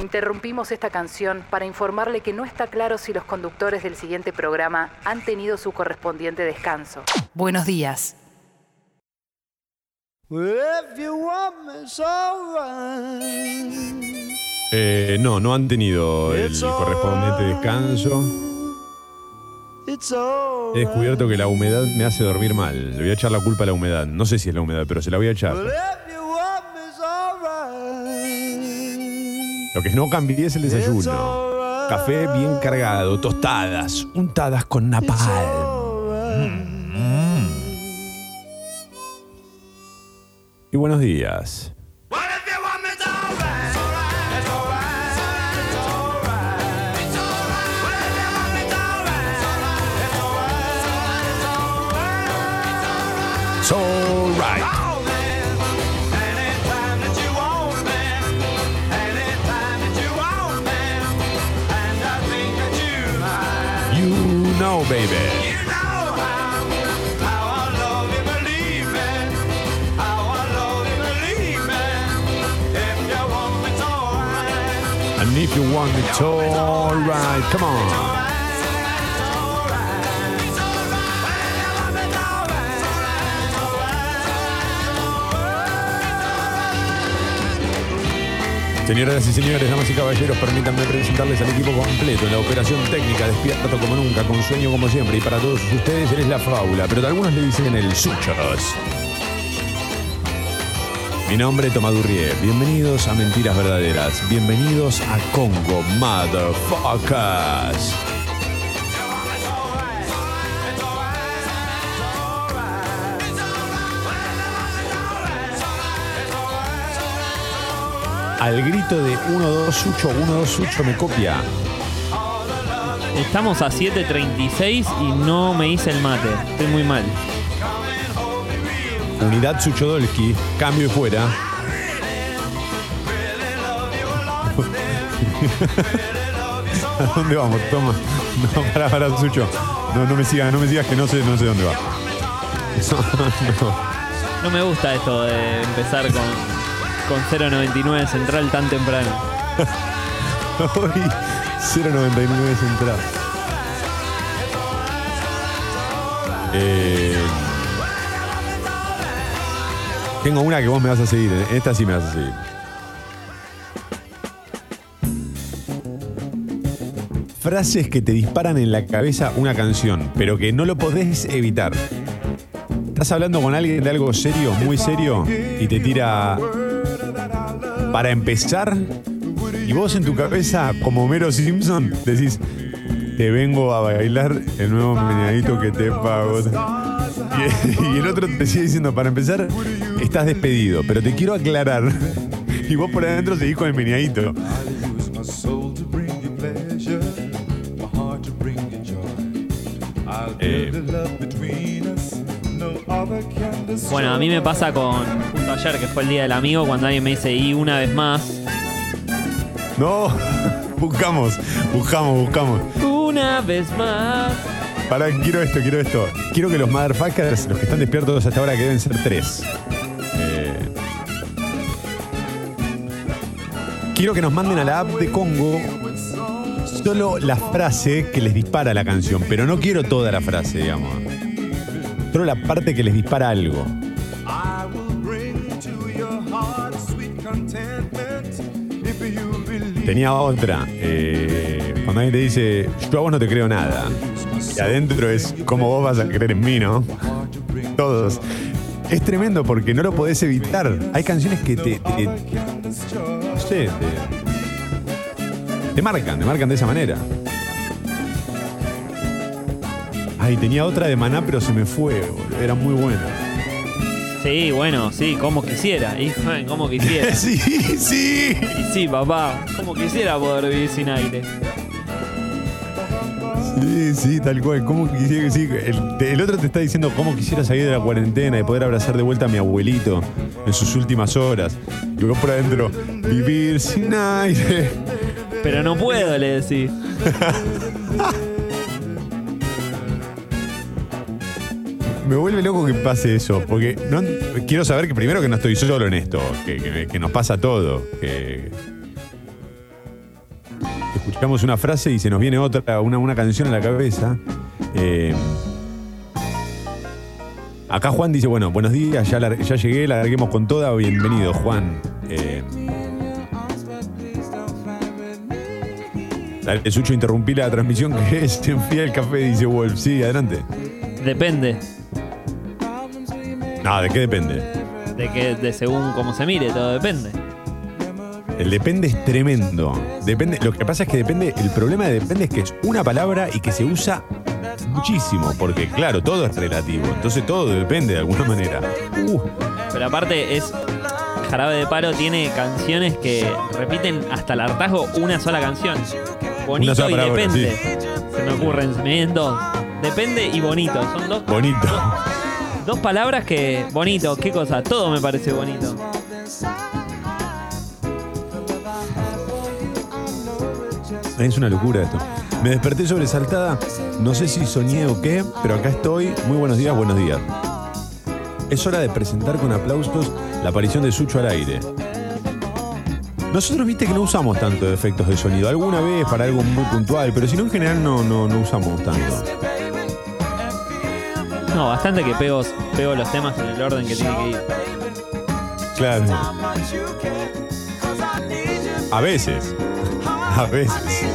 Interrumpimos esta canción para informarle que no está claro si los conductores del siguiente programa han tenido su correspondiente descanso. Buenos días. Eh, no, no han tenido el correspondiente descanso. He descubierto que la humedad me hace dormir mal. Le voy a echar la culpa a la humedad. No sé si es la humedad, pero se la voy a echar. Lo que no cambié es el desayuno. Café bien cargado, tostadas, untadas con napalm. Y buenos días. It's alright. You know, baby. And if you want it alright, come on. Señoras y señores, damas y caballeros, permítanme presentarles al equipo completo en la operación técnica, despierto como nunca, con sueño como siempre. Y para todos ustedes, él es la fábula, pero algunos le dicen el Suchos. Mi nombre es Tomadurrié. Bienvenidos a Mentiras Verdaderas. Bienvenidos a Congo Motherfuckers. Al grito de 1-2 Sucho, 1-2 Sucho me copia. Estamos a 7.36 y no me hice el mate. Estoy muy mal. Unidad Suchodolski, cambio y fuera. ¿A dónde vamos? Toma. No, para, para, Sucho. No, no me sigas, no me sigas que no sé, no sé dónde va. No, No me gusta esto de empezar con, con 0.99 central tan temprano. Hoy 0.99 central. Eh, tengo una que vos me vas a seguir. ¿eh? Esta sí me vas a seguir. Frases que te disparan en la cabeza una canción, pero que no lo podés evitar. Estás hablando con alguien de algo serio, muy serio, y te tira para empezar, y vos en tu cabeza, como Homero Simpson, decís, te vengo a bailar el nuevo meneadito que te pago. Y, y el otro te sigue diciendo, para empezar, estás despedido, pero te quiero aclarar. Y vos por adentro seguís con el meneadito. Eh, Bueno, a mí me pasa con justo ayer, que fue el día del amigo, cuando alguien me dice y una vez más. no, buscamos, buscamos, buscamos. Una vez más. Para, quiero esto, quiero esto. Quiero que los motherfuckers, los que están despiertos hasta ahora, que deben ser tres. Eh, quiero que nos manden a la app de Congo solo la frase que les dispara la canción, pero no quiero toda la frase, digamos. La parte que les dispara algo. Tenía otra. eh, cuando alguien te dice, yo a vos no te creo nada. Y adentro es, ¿cómo vos vas a creer en mí, no? Todos. Es tremendo porque no lo podés evitar. Hay canciones que te. te- no sé, te, te marcan, te marcan de esa manera. Ay, tenía otra de maná, pero se me fue, boludo. Era muy buena. Sí, bueno, sí, como quisiera. Hijo, como quisiera. sí, sí. Y sí, papá, como quisiera poder vivir sin aire. Sí, sí, tal cual. ¿Cómo quisiera sí? El, el otro te está diciendo cómo quisiera salir de la cuarentena y poder abrazar de vuelta a mi abuelito en sus últimas horas. Y vos por adentro, vivir sin aire. Pero no puedo, le decís. Me vuelve loco que pase eso, porque no, quiero saber que primero que no estoy solo en esto, que, nos pasa todo. Que, escuchamos una frase y se nos viene otra, una, una canción a la cabeza. Eh, acá Juan dice, bueno, buenos días, ya, ya llegué, larguemos con toda, bienvenido Juan. Eh, Sucho, interrumpí la transmisión que es, enfría el café, dice Wolf. Sí, adelante. Depende No, ¿de qué depende? de que de según cómo se mire, todo depende. El depende es tremendo. Depende, lo que pasa es que depende, el problema de depende es que es una palabra y que se usa muchísimo, porque claro, todo es relativo, entonces todo depende de alguna manera. Uh, Pero aparte es Jarabe de Palo tiene canciones que repiten hasta el hartazgo una sola canción. Bonito sola y palabra, depende. Se me ocurren, se me vienen dos. Depende y bonito. Son dos, bonito. dos palabras que. Bonito, qué cosa. Todo me parece bonito. Es una locura esto. Me desperté sobresaltada, no sé si soñé o qué, pero acá estoy. Muy buenos días, buenos días. Es hora de presentar con aplausos la aparición de Sucho al aire. Nosotros viste que no usamos tanto efectos de sonido, alguna vez para algo muy puntual, pero si no en general no, no, no usamos tanto. No, bastante que pego, pego los temas en el orden que tiene que ir. Claro. A veces. A veces.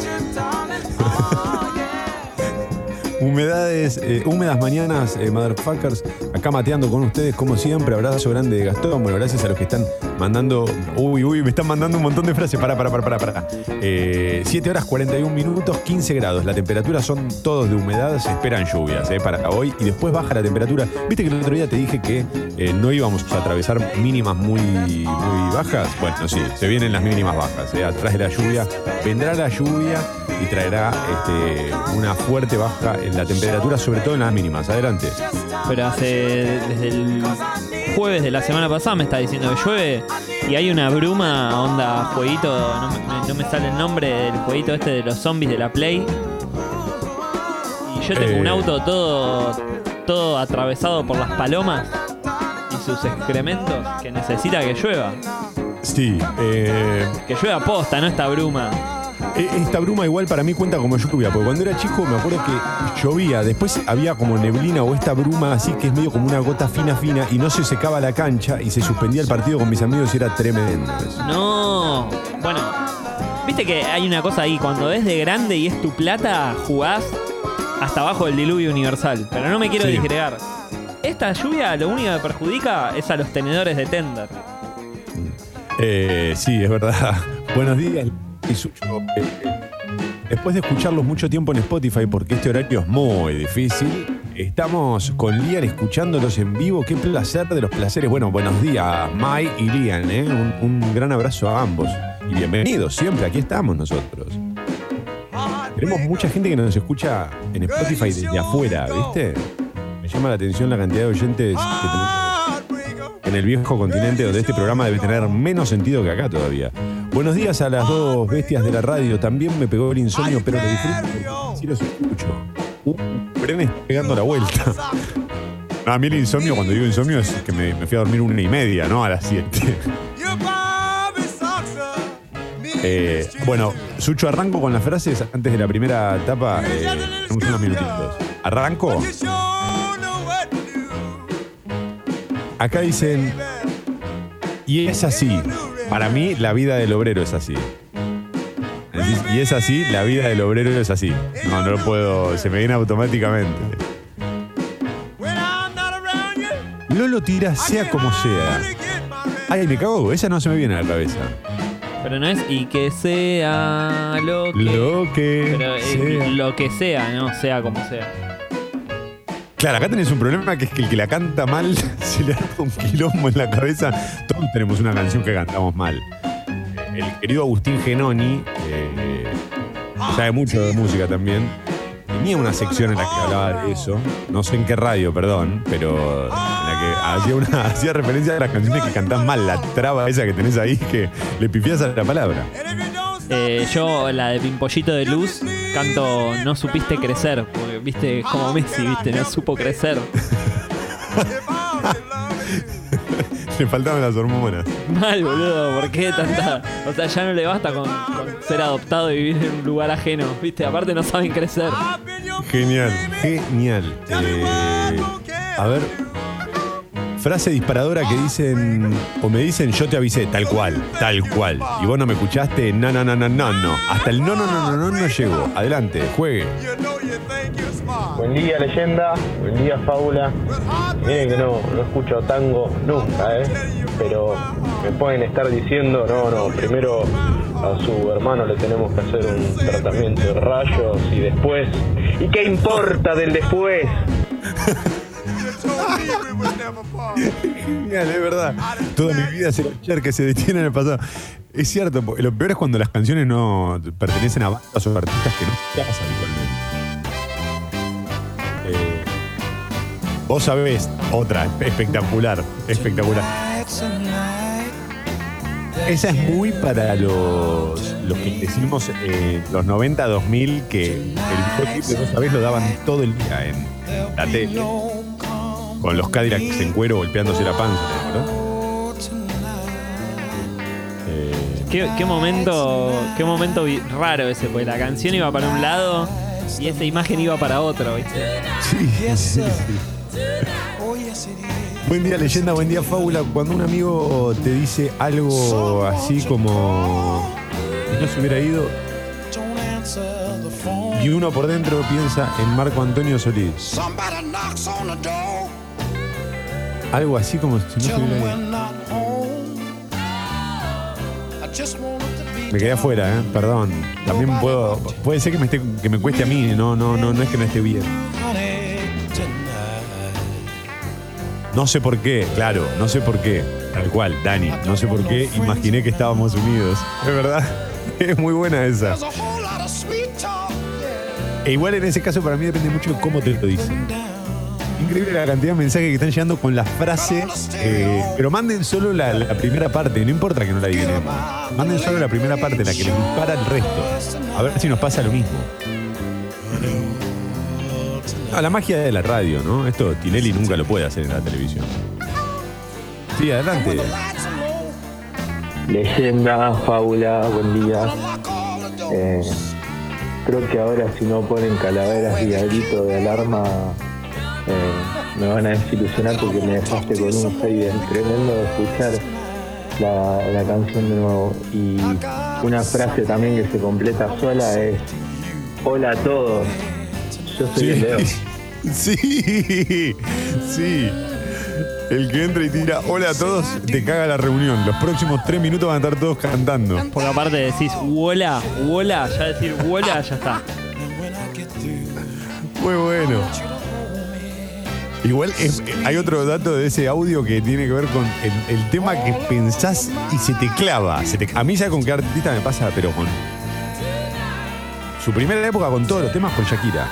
Humedades, eh, húmedas mañanas, eh, motherfuckers, acá mateando con ustedes como siempre. Abrazo grande de Gastón. Bueno, gracias a los que están mandando. Uy, uy, me están mandando un montón de frases. Para, para, para, para, para. 7 horas 41 minutos, 15 grados. La temperatura son todos de humedad. Se esperan lluvias eh, para hoy y después baja la temperatura. Viste que el otro día te dije que eh, no íbamos a atravesar mínimas muy, muy bajas. Bueno, sí, se vienen las mínimas bajas. eh, atrás de la lluvia vendrá la lluvia y traerá este, una fuerte baja en la temperatura, sobre todo en las mínimas. Adelante. Pero hace. Desde el jueves de la semana pasada me está diciendo que llueve y hay una bruma, onda jueguito. No me, no me sale el nombre del jueguito este de los zombies de la Play. Y yo tengo un Eh. auto todo. Todo atravesado por las palomas y sus excrementos que necesita que llueva. Sí, eh, Que llueva posta, no esta bruma. E- esta bruma igual para mí cuenta como lluvia, porque cuando era chico me acuerdo que llovía, después había como neblina o esta bruma así que es medio como una gota fina fina y no se secaba la cancha y se suspendía el partido con mis amigos y era tremendo. eso. No. Bueno, viste que hay una cosa ahí, cuando es de grande y es tu plata, jugás hasta abajo del diluvio universal. Pero no me quiero Sí. disgregar. Esta lluvia lo único que perjudica es a los tenedores de tender. Eh, sí, es verdad. Buenos días. Eh, eh, después de escucharlos mucho tiempo en Spotify, porque este horario es muy difícil, estamos con Lian escuchándolos en vivo. Qué placer de los placeres. Bueno, buenos días, Mai y Lian. ¿eh? Un, un gran abrazo a ambos. Y bienvenidos siempre, aquí estamos nosotros. Tenemos mucha gente que nos escucha en Spotify desde afuera, ¿viste? Me llama la atención la cantidad de oyentes que tenemos en el viejo continente donde este programa debe tener menos sentido que acá todavía. Buenos días a las dos bestias de la radio. También me pegó el insomnio, pero lo disfruto sí los escucho. Uh, Bren está pegando la vuelta. No, a mí el insomnio, cuando digo insomnio, es que me, me fui a dormir una y media, ¿no? A las siete. Eh, bueno, Sucho, arranco con las frases antes de la primera etapa. Eh, unos minutitos. ¿Arranco? Acá dicen, y es así. Para mí, la vida del obrero es así. Y es así, la vida del obrero es así. No, no lo puedo, se me viene automáticamente. Lolo tira sea como sea. Ay, me cago, esa no se me viene a la cabeza. Pero no es y que sea lo que. Lo que pero es sea. lo que sea, no sea como sea. Claro, acá tenés un problema que es que el que la canta mal se le da un quilombo en la cabeza. Todos tenemos una canción que cantamos mal. El querido Agustín Genoni, eh, sabe mucho de música también, tenía una sección en la que hablaba de eso. No sé en qué radio, perdón, pero en la que hacía, una, hacía referencia a las canciones que cantás mal, la traba esa que tenés ahí que le pifiás a la palabra. Eh, yo, la de Pimpollito de Luz, canto No supiste crecer. Porque, viste, como Messi, viste, no supo crecer. Le faltaban las hormonas. Mal, boludo, ¿por qué tanta? O sea, ya no le basta con, con ser adoptado y vivir en un lugar ajeno, ¿viste? Aparte no saben crecer. Genial, genial. Eh, a ver. Frase disparadora que dicen, o me dicen, yo te avisé, tal cual, tal cual. Y vos no me escuchaste, no, no, no, no, no, no. Hasta el no, no, no, no, no, no llego. Adelante, juegue. Buen día, leyenda. Buen día, fábula. Miren que no, no escucho tango nunca, ¿eh? Pero me pueden estar diciendo, no, no, primero a su hermano le tenemos que hacer un tratamiento de rayos y después. ¿Y qué importa del después? Genial, es verdad. Toda mi vida se escuchar que se detiene en el pasado. Es cierto, lo peor es cuando las canciones no pertenecen a bandas o artistas que no casan igualmente. Eh, vos sabés, otra, espectacular, espectacular. Esa es muy para los, los que decimos eh, los 90, 2000, que el videoclip de Vos sabés lo daban todo el día en la tele. Con los Cadillacs en cuero golpeándose la panza, ¿no? Eh, ¿Qué, qué momento, qué momento raro ese, porque la canción iba para un lado y esa imagen iba para otro, ¿viste? sí, sí, sí. Buen día, leyenda, buen día, fábula. Cuando un amigo te dice algo así como no se hubiera ido y uno por dentro piensa en Marco Antonio Solís. Algo así como si no. Me quedé afuera, ¿eh? perdón. También puedo. Puede ser que me, esté, que me cueste a mí, no, no, no, no es que no esté bien. No sé por qué, claro, no sé por qué. Tal cual, Dani, no sé por qué imaginé que estábamos unidos. Es verdad, es muy buena esa. E igual en ese caso para mí depende mucho de cómo te lo dicen. Increíble la cantidad de mensajes que están llegando con la frase, eh, pero manden solo la, primera parte, no importa que no la adivinemos. Manden solo la primera parte, la que les dispara el resto. A ver si nos pasa lo mismo. Ah, la magia de la radio, ¿no? Esto Tinelli nunca lo puede hacer en la televisión. Sí, adelante. Leyenda, fábula, buen día. Eh, creo que ahora si no ponen calaveras y de alarma eh, me van a desilusionar porque me dejaste con un fade tremendo de escuchar la, la canción de nuevo. Y una frase también que se completa sola es Hola a todos. Yo soy el Leo. Sí, sí. El que entra y tira hola a todos, te caga la reunión. Los próximos tres minutos van a estar todos cantando. Porque aparte decís, wola, wola, ya decir wola, ya está. Muy bueno. Igual es- hay otro dato de ese audio que tiene que ver con el, tema que pensás y se te clava. A mí ya con qué artista me pasa, pero con su primera época con todos los temas con Shakira.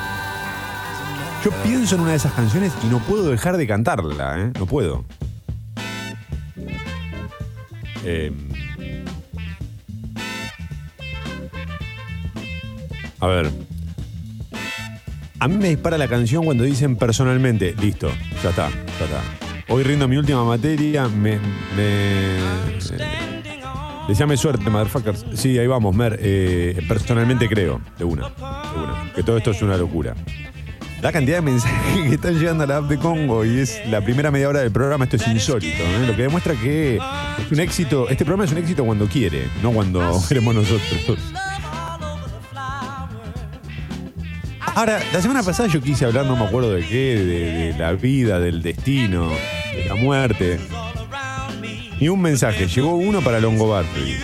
Yo pienso en una de esas canciones y no puedo dejar de cantarla, ¿eh? No puedo. Eh, a ver. A mí me dispara la canción cuando dicen personalmente, listo, ya está, ya está. Hoy rindo mi última materia, me. me Deseame suerte, motherfuckers. Sí, ahí vamos, Mer. Eh, personalmente creo, de una, de una, que todo esto es una locura. La cantidad de mensajes que están llegando a la app de Congo y es la primera media hora del programa, esto es insólito, ¿eh? lo que demuestra que es un éxito, este programa es un éxito cuando quiere, no cuando queremos nosotros. Ahora, la semana pasada yo quise hablar, no me acuerdo de qué, de, la vida, del destino, de la muerte. Y un mensaje, llegó uno para Longobardi.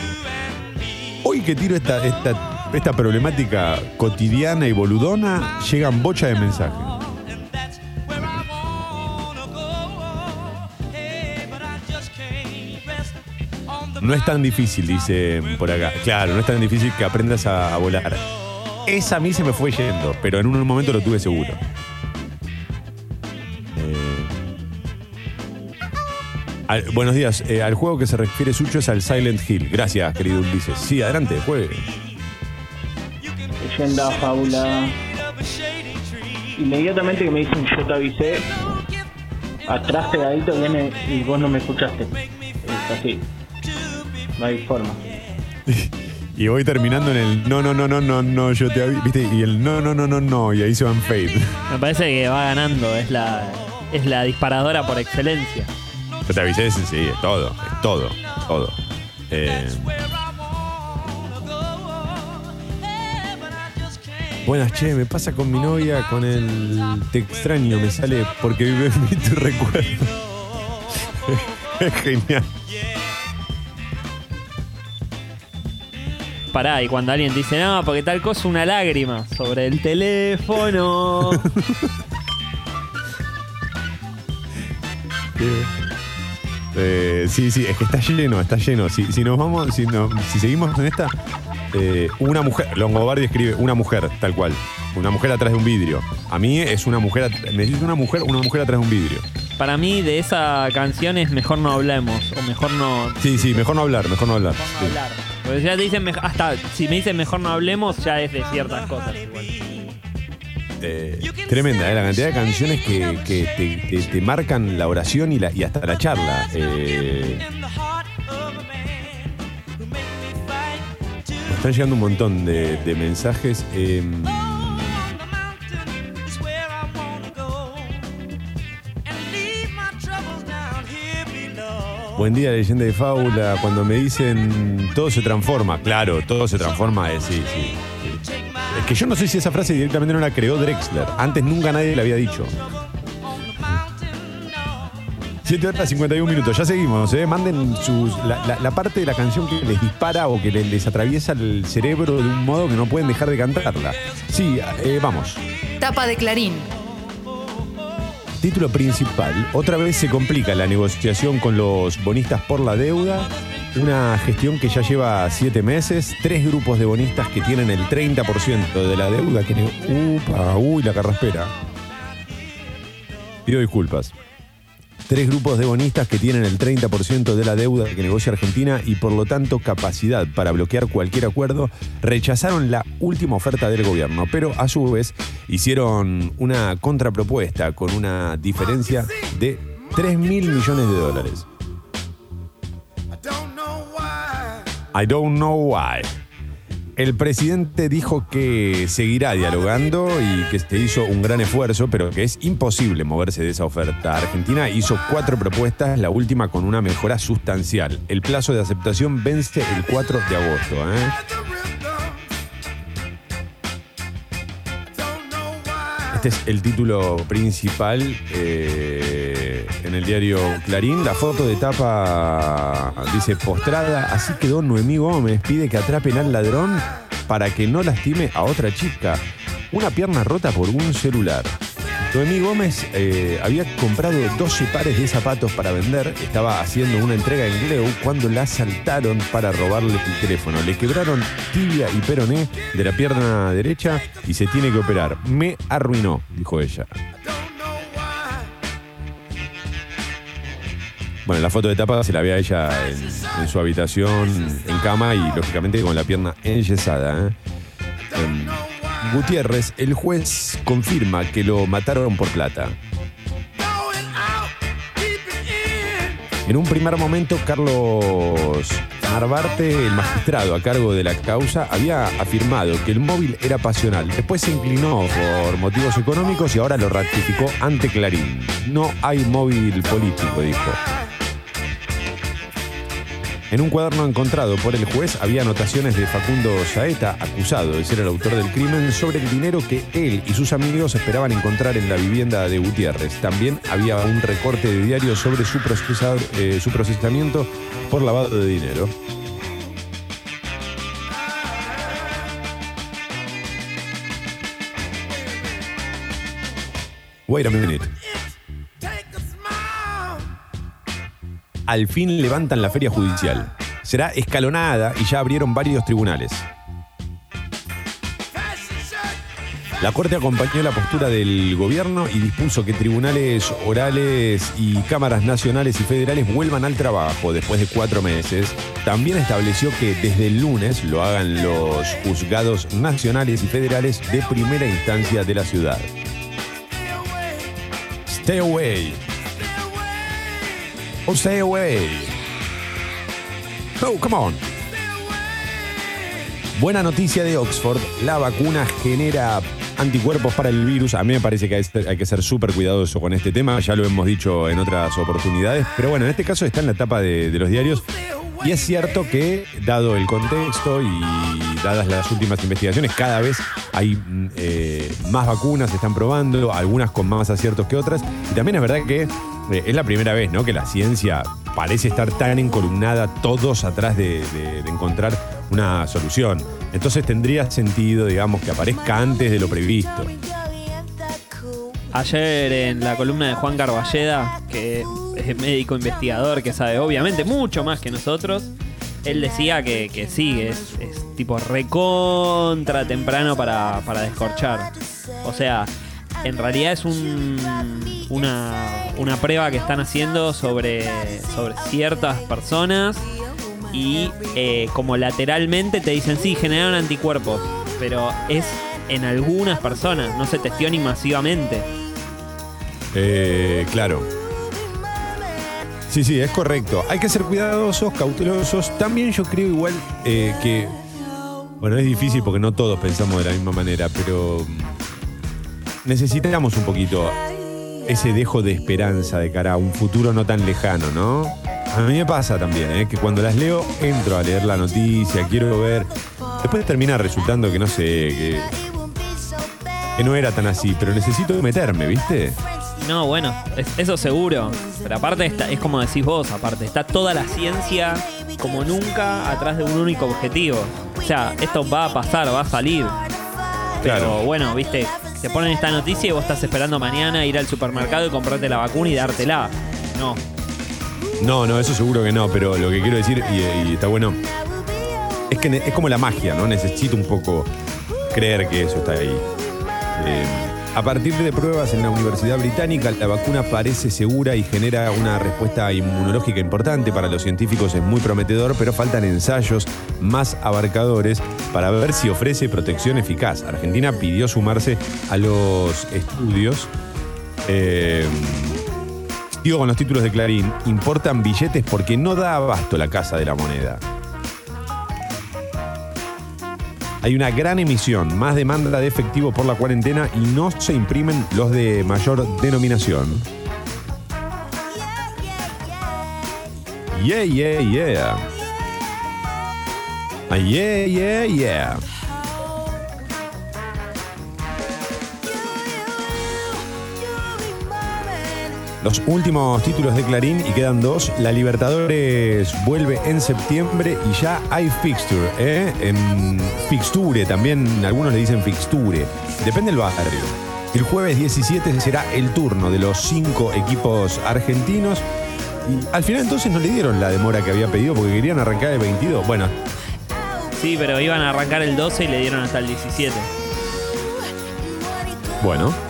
Hoy que tiro esta, esta, esta problemática cotidiana y boludona, llegan bocha de mensajes. No es tan difícil, dice por acá. Claro, no es tan difícil que aprendas a volar. Esa a mí se me fue yendo, pero en un momento lo tuve seguro. Eh, al- buenos días. Eh, al juego que se refiere Sucho es al Silent Hill. Gracias, querido Ulises. Sí, adelante, juegue. leyenda, fábula. Inmediatamente que me dicen yo te avisé, atrás pegadito viene y vos no me escuchaste. Es así. No hay forma. Y voy terminando en el no, no, no, no, no, no, yo te aviso. ¿Viste? Y el no, no, no, no, no. Y ahí se van fade. Me parece que va ganando, es la, es la disparadora por excelencia. Yo te avisé, sí, sí, es todo, es todo, todo. Eh, buenas, che, me pasa con mi novia, con el te extraño, me sale porque vive en mí tu recuerdo. es genial. Pará, y cuando alguien dice, no, porque tal cosa, una lágrima sobre el teléfono. Eh, sí, sí, es que está lleno, está lleno. Si, si nos vamos, si, no- si seguimos en esta, eh, una mujer, Longobardi escribe una mujer, tal cual. Una mujer atrás de un vidrio. A mí es una mujer, at- necesito una mujer, una mujer atrás de un vidrio. Para mí, de esa canción es mejor no hablemos, o mejor no, Sí, sí, mejor no hablar, mejor no hablar. mejor no Sí. hablar. Porque ya te dicen, hasta si me dicen mejor no hablemos, ya es de ciertas cosas. igual. Eh, tremenda, eh, la cantidad de canciones que, que te, te- te marcan la oración y, la, y hasta la charla. Eh, me están llegando un montón de, de mensajes. Buen día, leyenda de fábula. Cuando me dicen todo se transforma, claro, todo se transforma, eh, sí, sí. Es que yo no sé si esa frase directamente no la creó Drexler. Antes nunca nadie la había dicho. 7 horas 51 minutos, ya seguimos, ¿eh? Manden sus, la, parte de la canción que les dispara o que le- les atraviesa el cerebro de un modo que no pueden dejar de cantarla. Sí, eh, vamos. Tapa de Clarín. Título principal. Otra vez se complica la negociación con los bonistas por la deuda. Una gestión que ya lleva siete meses. Tres grupos de bonistas que tienen el 30% de la deuda. Que Upa, uy, la carraspera. Pido disculpas. Tres grupos de bonistas que tienen el 30% de la deuda que negocia Argentina y por lo tanto capacidad para bloquear cualquier acuerdo, rechazaron la última oferta del gobierno, pero a su vez hicieron una contrapropuesta con una diferencia de 3 mil millones de dólares. I don't know why. El presidente dijo que seguirá dialogando y que se hizo un gran esfuerzo, pero que es imposible moverse de esa oferta. Argentina hizo cuatro propuestas, la última con una mejora sustancial. El plazo de aceptación vence el 4 de agosto. ¿eh? Este es el título principal eh, en el diario Clarín. La foto de tapa dice postrada. Así quedó Noemí Gómez. Pide que atrapen al ladrón para que no lastime a otra chica. Una pierna rota por un celular. Noemí Gómez eh, había comprado 12 pares de zapatos para vender. Estaba haciendo una entrega en Gleu cuando la asaltaron para robarle el teléfono. Le quebraron tibia y peroné de la pierna derecha y se tiene que operar. Me arruinó, dijo ella. Bueno, la foto de tapa se la ve a ella en, su habitación, en cama y lógicamente con la pierna enyesada. ¿eh? Em, Gutiérrez, el juez confirma que lo mataron por plata. En un primer momento, Carlos Narvarte, el magistrado a cargo de la causa, había afirmado que el móvil era pasional. Después se inclinó por motivos económicos y ahora lo ratificó ante Clarín. No hay móvil político, dijo. En un cuaderno encontrado por el juez había anotaciones de Facundo Saeta, acusado de ser el autor del crimen, sobre el dinero que él y sus amigos esperaban encontrar en la vivienda de Gutiérrez. También había un recorte de diario sobre su, eh, su procesamiento por lavado de dinero. Wait a minute. Al fin levantan la feria judicial. Será escalonada y ya abrieron varios tribunales. La Corte acompañó la postura del gobierno y dispuso que tribunales orales y cámaras nacionales y federales vuelvan al trabajo después de cuatro meses. También estableció que desde el lunes lo hagan los juzgados nacionales y federales de primera instancia de la ciudad. Stay away. Oh, stay away. Oh, come on. Buena noticia de Oxford. La vacuna genera anticuerpos para el virus. A mí me parece que hay que ser súper cuidadoso con este tema. Ya lo hemos dicho en otras oportunidades. Pero bueno, en este caso está en la etapa de los diarios. Y es cierto que, dado el contexto y dadas las últimas investigaciones, cada vez hay mm, eh, más vacunas, se están probando, algunas con más aciertos que otras. Y también es verdad que eh, es la primera vez ¿no? que la ciencia parece estar tan encolumnada, todos atrás de, de- de encontrar una solución. Entonces tendría sentido, digamos, que aparezca antes de lo previsto. Ayer en la columna de Juan Carballeda, que es médico investigador, que sabe obviamente mucho más que nosotros, él decía que, que sí, es, es tipo recontra temprano para, para descorchar. O sea, en realidad es un, una, una prueba que están haciendo sobre, sobre ciertas personas y eh, como lateralmente te dicen, sí, generaron anticuerpos, pero es en algunas personas, no se testió ni masivamente. Eh, claro. Sí, sí, es correcto. Hay que ser cuidadosos, cautelosos. También yo creo igual eh, que... Bueno, es difícil porque no todos pensamos de la misma manera, pero necesitamos un poquito ese dejo de esperanza de cara a un futuro no tan lejano, ¿no? A mí me pasa también, ¿eh? que cuando las leo entro a leer la noticia, quiero ver... Después termina resultando que no sé, que, que no era tan así, pero necesito meterme, ¿viste? No, bueno, es- eso seguro. Pero aparte está, es como decís vos, aparte, está toda la ciencia como nunca atrás de un único objetivo. O sea, esto va a pasar, va a salir. Pero Claro. bueno, viste, te ponen esta noticia y vos estás esperando mañana ir al supermercado y comprarte la vacuna y dártela. No. No, no, eso seguro que no, pero lo que quiero decir, y, y está bueno, es que es como la magia, ¿no? Necesito un poco creer que eso está ahí. Eh, a partir de pruebas en la Universidad Británica, la vacuna parece segura y genera una respuesta inmunológica importante. Para los científicos es muy prometedor, pero faltan ensayos más abarcadores para ver si ofrece protección eficaz. Argentina pidió sumarse a los estudios. Eh, Sigo con los títulos de Clarín. Importan billetes porque no da abasto la Casa de la Moneda. Hay una gran emisión, más demanda de efectivo por la cuarentena y no se imprimen los de mayor denominación. Yeah, yeah, yeah. Ah, yeah, yeah, yeah. Los últimos títulos de Clarín y quedan dos. La Libertadores vuelve en septiembre y ya hay fixture, ¿eh? En fixture, también algunos le dicen fixture. Depende del barrio. El jueves 17 será el turno de los cinco equipos argentinos. Y al final entonces no le dieron la demora que había pedido porque querían arrancar el 22. Bueno, Sí, pero iban a arrancar el 12 y le dieron hasta el 17. bueno.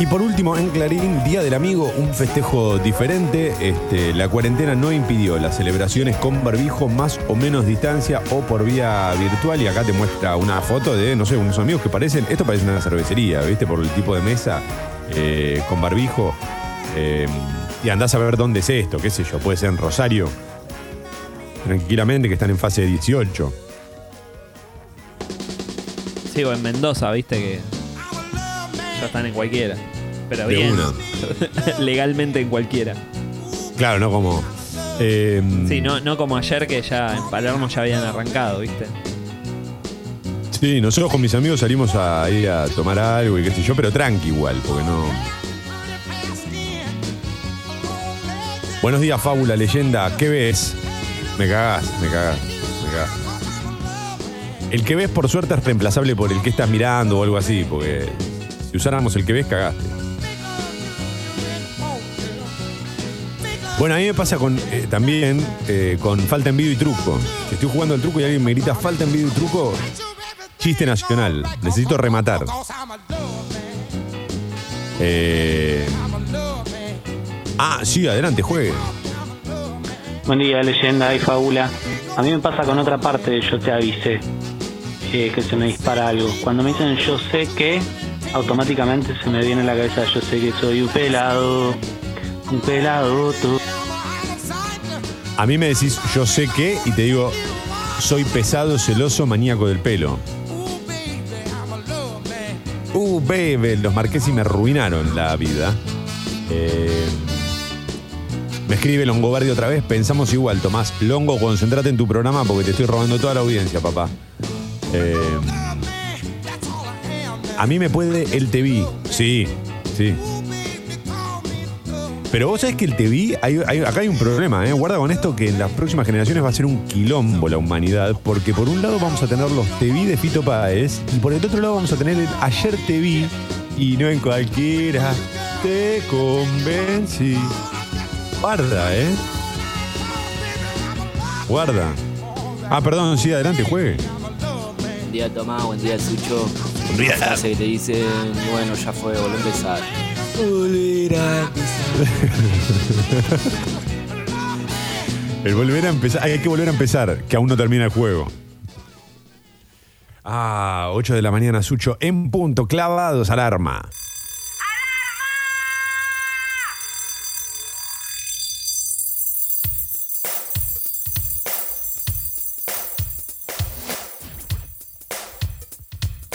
Y por último, en Clarín, Día del Amigo, un festejo diferente. Este, la cuarentena no impidió las celebraciones con barbijo, más o menos distancia o por vía virtual. Y acá te muestra una foto de, no sé, unos amigos que parecen, esto parece una cervecería, ¿viste? Por el tipo de mesa, eh, con barbijo. Eh, y andás a ver dónde es esto, qué sé yo, puede ser en Rosario. Tranquilamente, que están en fase 18. Sí, o en Mendoza, viste que ya están en cualquiera. Pero De bien. una. Legalmente en cualquiera. Claro, ¿no? Como. eh, Sí, no, no como ayer que ya en Palermo ya habían arrancado, ¿viste? Sí, nosotros con mis amigos salimos a ir a tomar algo y qué sé yo, pero tranqui igual, porque no. Buenos días, fábula, leyenda. ¿Qué ves? Me cagás, me cagás, me cagás. El que ves, por suerte, es reemplazable por el que estás mirando o algo así, porque si usáramos el que ves, cagaste. Bueno, a mí me pasa con eh, también eh, con falta en video y truco. Si estoy jugando al truco y alguien me grita falta en video y truco, chiste nacional. Necesito rematar. Eh, Ah, sí, adelante, juegue. Buen día, leyenda y fábula. A mí me pasa con otra parte de yo te avisé eh, que se me dispara algo. Cuando me dicen yo sé que, automáticamente se me viene a la cabeza yo sé que soy un pelado. un pelado. A mí me decís yo sé qué y te digo soy pesado, celoso, maníaco del pelo. Uh, bebé, los marqués y me arruinaron la vida. Eh, me escribe Longobardi otra vez, pensamos igual, Tomás. Longo, concentrate en tu programa porque te estoy robando toda la audiencia, papá. Eh, a mí me puede el TV. Sí, sí. Pero vos sabés que el TV, hay- hay- acá hay un problema, ¿eh? Guarda con esto que en las próximas generaciones va a ser un quilombo la humanidad, porque por un lado vamos a tener los TV de Fito Páez y por el otro lado vamos a tener el Ayer te vi y no en cualquiera te convencí. Guarda, ¿eh? Guarda. Ah, perdón, sí, adelante, juegue. Buen día Tomás, buen día Sucho. Buen día. Frase que te dicen, bueno, ya fue, volver a empezar. El volver a empezar. Hay que volver a empezar, que aún no termina el juego. Ah, 8 de la mañana, Sucho, en punto, clavados, alarma.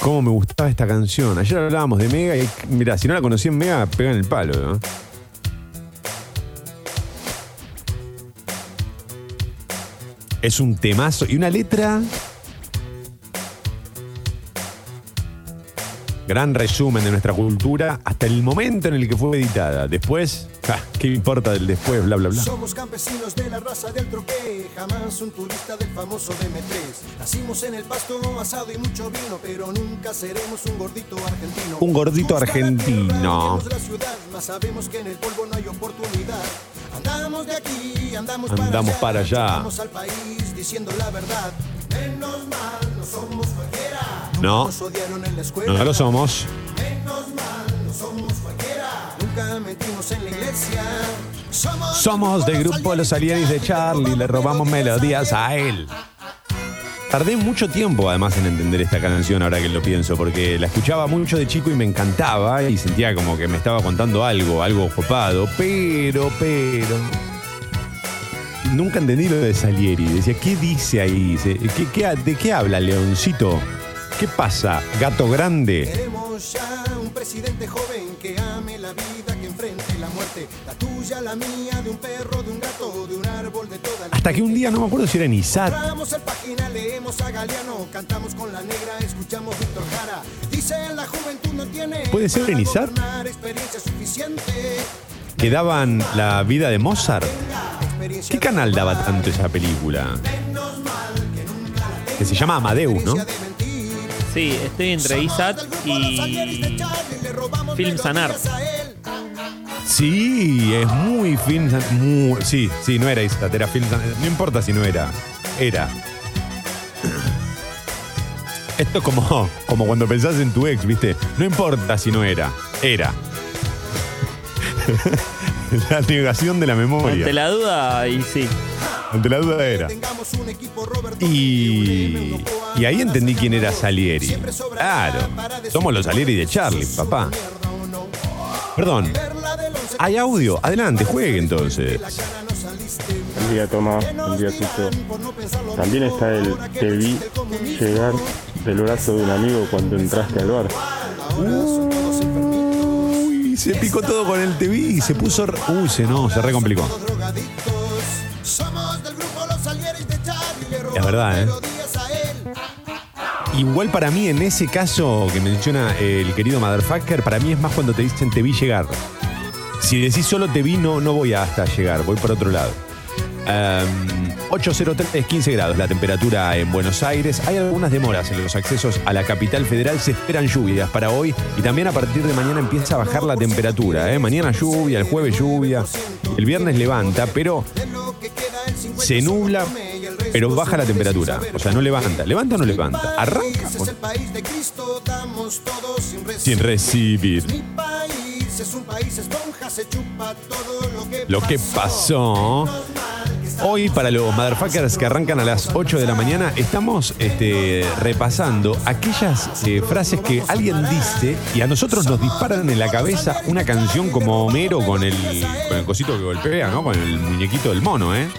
Cómo me gustaba esta canción. Ayer hablábamos de Mega y mira, si no la conocí en Mega, pega en el palo, ¿no? Es un temazo y una letra. Gran resumen de nuestra cultura hasta el momento en el que fue editada. Después, ja, ¿qué importa del después? Bla, bla, bla. Somos campesinos de la raza del troque, jamás un turista del famoso DM3. Nacimos en el pasto, asado y mucho vino, pero nunca seremos un gordito argentino. Un gordito Busca argentino. la ciudad, mas sabemos que en el polvo no hay oportunidad. Andamos de aquí, andamos, Andamos para allá. Vamos al país diciendo la verdad. Menos mal, no somos No. No lo somos. Somos del grupo Los Alienis de Charlie, le robamos melodías a él. Tardé mucho tiempo además en entender esta canción ahora que lo pienso, porque la escuchaba mucho de chico y me encantaba y sentía como que me estaba contando algo, algo copado, pero, pero... Nunca entendí lo de Salieri. Decía, ¿qué dice ahí? Dice, ¿Qué, qué- de qué habla Leoncito? ¿Qué pasa? Gato grande. Queremos ya un presidente joven que ame la vida, que enfrente la muerte. La tuya, la mía, de un perro, de un gato, de un árbol, de toda la Hasta que un día, no me acuerdo si era en ISAT, Compramos el página, leemos a Galeano, cantamos con la negra, escuchamos Víctor Jara. Dicen la juventud no tiene ¿Puede ser en ISAT? gobernar experiencia suficiente. que daban la vida de Mozart. ¿Qué canal daba tanto esa película? Que se llama Amadeus, ¿no? Sí, estoy entre ISAT y Film Sanar. Sí, es muy film. muy- sí, sí, no era ISAT, era film. No importa si no era. Era. Esto es como, como cuando pensás en tu ex, ¿viste? No importa si no era. Era. La negación de la memoria. ante la duda y sí. Ante la duda era. Y, y ahí entendí quién era Salieri. Claro, somos los Salieri de Charlie, papá. Perdón, hay audio. Adelante, juegue entonces. Buen día, Tomás. Buen día, Sucho. También está el te vi llegar del brazo de un amigo cuando entraste al bar. Se picó todo con el TV y se puso. Uy, se no, se recomplicó. Es verdad, ¿eh? Igual para mí, en ese caso que menciona el querido Motherfucker, para mí es más cuando te dicen te vi llegar. Si decís solo te vi, no, no voy hasta llegar, voy por otro lado. Em, 803, 15 grados la temperatura en Buenos Aires. Hay algunas demoras en los accesos a la capital federal. Se esperan lluvias para hoy y también a partir de mañana empieza a bajar la temperatura. ¿eh? Mañana lluvia, el jueves lluvia, el viernes levanta, pero se nubla, pero baja la temperatura. O sea, no levanta. ¿Levanta o no levanta? Arranca. Sin recibir. País es un país esponja, se chupa todo lo que Lo que pasó. Hoy, para los motherfuckers que arrancan a las 8 de la mañana, estamos este, repasando aquellas eh, frases que alguien dice y a nosotros nos disparan en la cabeza una canción como Homero con el, con el cosito que golpea, ¿no? Con el muñequito del mono, ¿eh?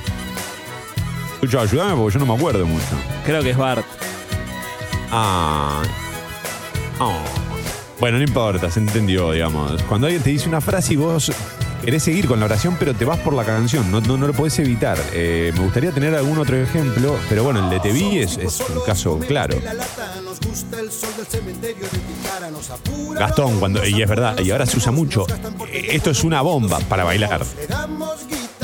Escucha, ayúdame porque yo no me acuerdo mucho. Creo que es Bart. Ah. Oh. Bueno, no importa, se entendió, digamos. Cuando alguien te dice una frase y vos querés seguir con la oración, pero te vas por la canción, no, no, no lo podés evitar. Eh, me gustaría tener algún otro ejemplo, pero bueno, el de Te vi es, es un caso claro. Gastón, cuando, y es verdad, y ahora se usa mucho, eh, esto es una bomba para bailar.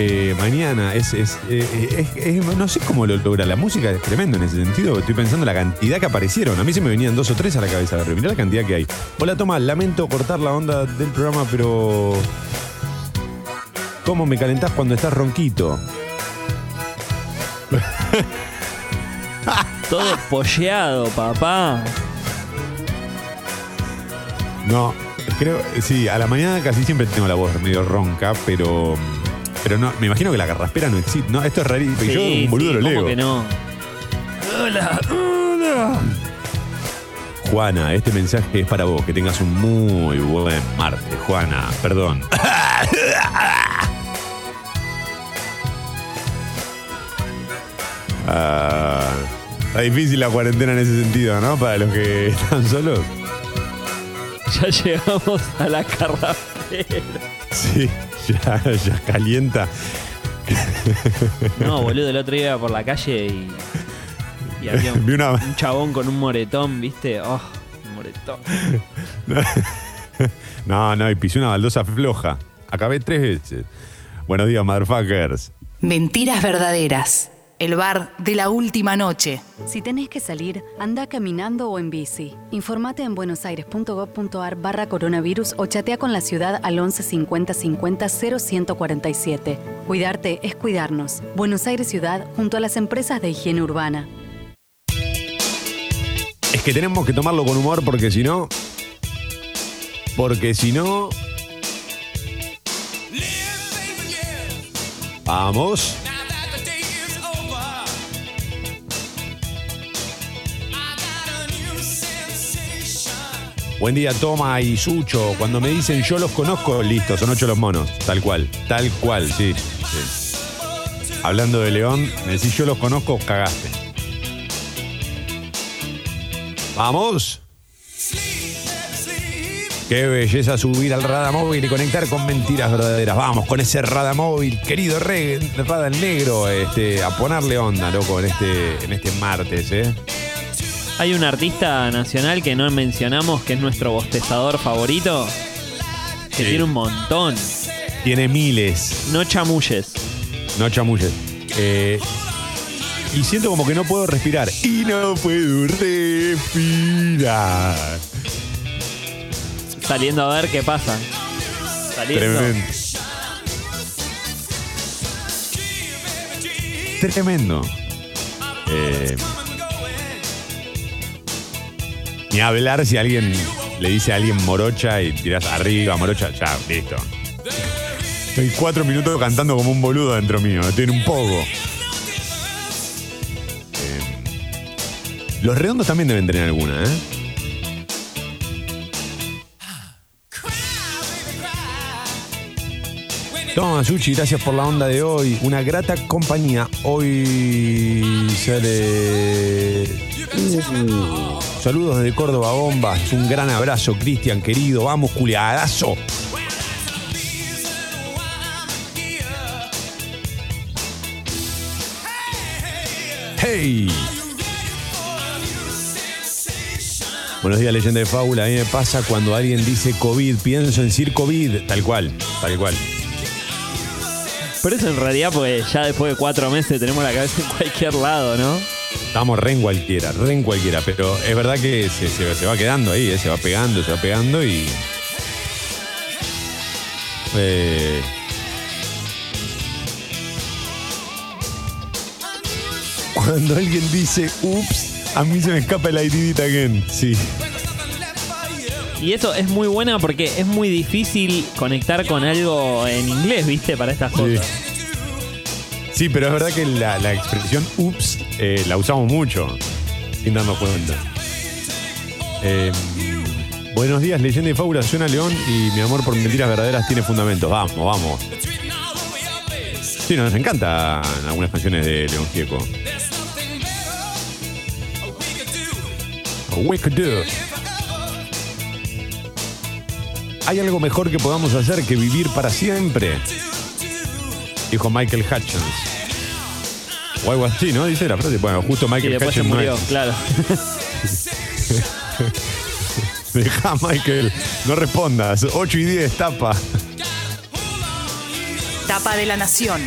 Eh, mañana es, es, eh, es- es- no sé cómo lo logra. La música es tremendo en ese sentido. Estoy pensando en la cantidad que aparecieron. A mí se me venían dos o tres a la cabeza. Pero mirá la cantidad que hay. Hola, Toma, lamento cortar la onda del programa, pero. ¿Cómo me calentás cuando estás ronquito? Todo polleado, papá. No, creo, sí, a la mañana casi siempre tengo la voz medio ronca, pero. Pero no, me imagino que la garraspera no existe. No, esto es rarísimo. yo, Sí, un boludo, sí, lo ¿cómo leo. que no? Hola, hola. Juana, este mensaje es para vos. Que tengas un muy buen martes. Juana, perdón. Ah, está difícil la cuarentena en ese sentido, ¿no? Para los que están solos. Ya llegamos a la carrafera. Sí, ya, ya calienta. No, boludo, el otro día iba por la calle y. Y había un, Vi una- un chabón con un moretón, ¿viste? Oh, un moretón. No, no, y pisé una baldosa floja. Acabé tres veces. Buenos días, motherfuckers. Mentiras verdaderas. El bar de la última noche. Si tenés que salir, anda caminando o en bici. Informate en buenosaires.gov.ar barra coronavirus o chatea con la ciudad al 11 50 50 0147. Cuidarte es cuidarnos. Buenos Aires Ciudad junto a las empresas de higiene urbana. Es que tenemos que tomarlo con humor porque si no. Porque si no. Vamos. Buen día, Toma y Sucho. Cuando me dicen yo los conozco, listo, son ocho los monos. Tal cual, tal cual, sí. sí. Hablando de León, me decís yo los conozco, cagaste. Vamos. Qué belleza subir al Rada Móvil y conectar con mentiras verdaderas. Vamos con ese Rada Móvil, querido Rada el Negro, este, a ponerle onda, loco, en este, en este martes, ¿eh? Hay un artista nacional que no mencionamos que es nuestro bostezador favorito. Que Sí. tiene un montón. Tiene miles, No chamulles. no chamulles. Eh, y siento como que no puedo respirar. Y no puedo respirar. Saliendo a ver qué pasa. Saliendo. Tremendo. Tremendo. Eh, ni hablar si alguien le dice a alguien morocha y tiras arriba, morocha, ya, listo. Estoy cuatro minutos cantando como un boludo dentro mío, en un poco. Eh, los redondos también deben tener alguna, ¿eh? Toma, Suchi, gracias por la onda de hoy. Una grata compañía. Hoy sale. Uh, saludos desde Córdoba, bombas. Un gran abrazo, Cristian, querido. Vamos, culiadazo. ¡Hey! Buenos días, leyenda de fábula. A mí me pasa cuando alguien dice COVID, pienso en decir COVID. Tal cual, tal cual. Pero eso en realidad, pues ya después de cuatro meses tenemos la cabeza en cualquier lado, ¿no? Estamos re en cualquiera, re en cualquiera, pero es verdad que se, se- se va quedando ahí, eh, se va pegando, se va pegando y. Eh, cuando alguien dice ups, a mí se me escapa el I again. Sí. Y eso es muy buena porque es muy difícil conectar con algo en inglés, ¿viste? Para estas cosas. Sí, pero es verdad que la, la expresión ups eh, la usamos mucho, sin darnos cuenta. Eh, buenos días, leyenda y fábula, suena León y mi amor por mentiras verdaderas tiene fundamentos. Vamos, vamos. Sí, nos encantan algunas canciones de León Gieco. We could do. ¿Hay algo mejor que podamos hacer que vivir para siempre? Dijo Michael Hutchins. O algo así, ¿no? Dice la frase. Bueno, justo Y Michael después se no murió, es. claro. Deja, Michael. No respondas. 8 y 10, tapa. Tapa de la Nación.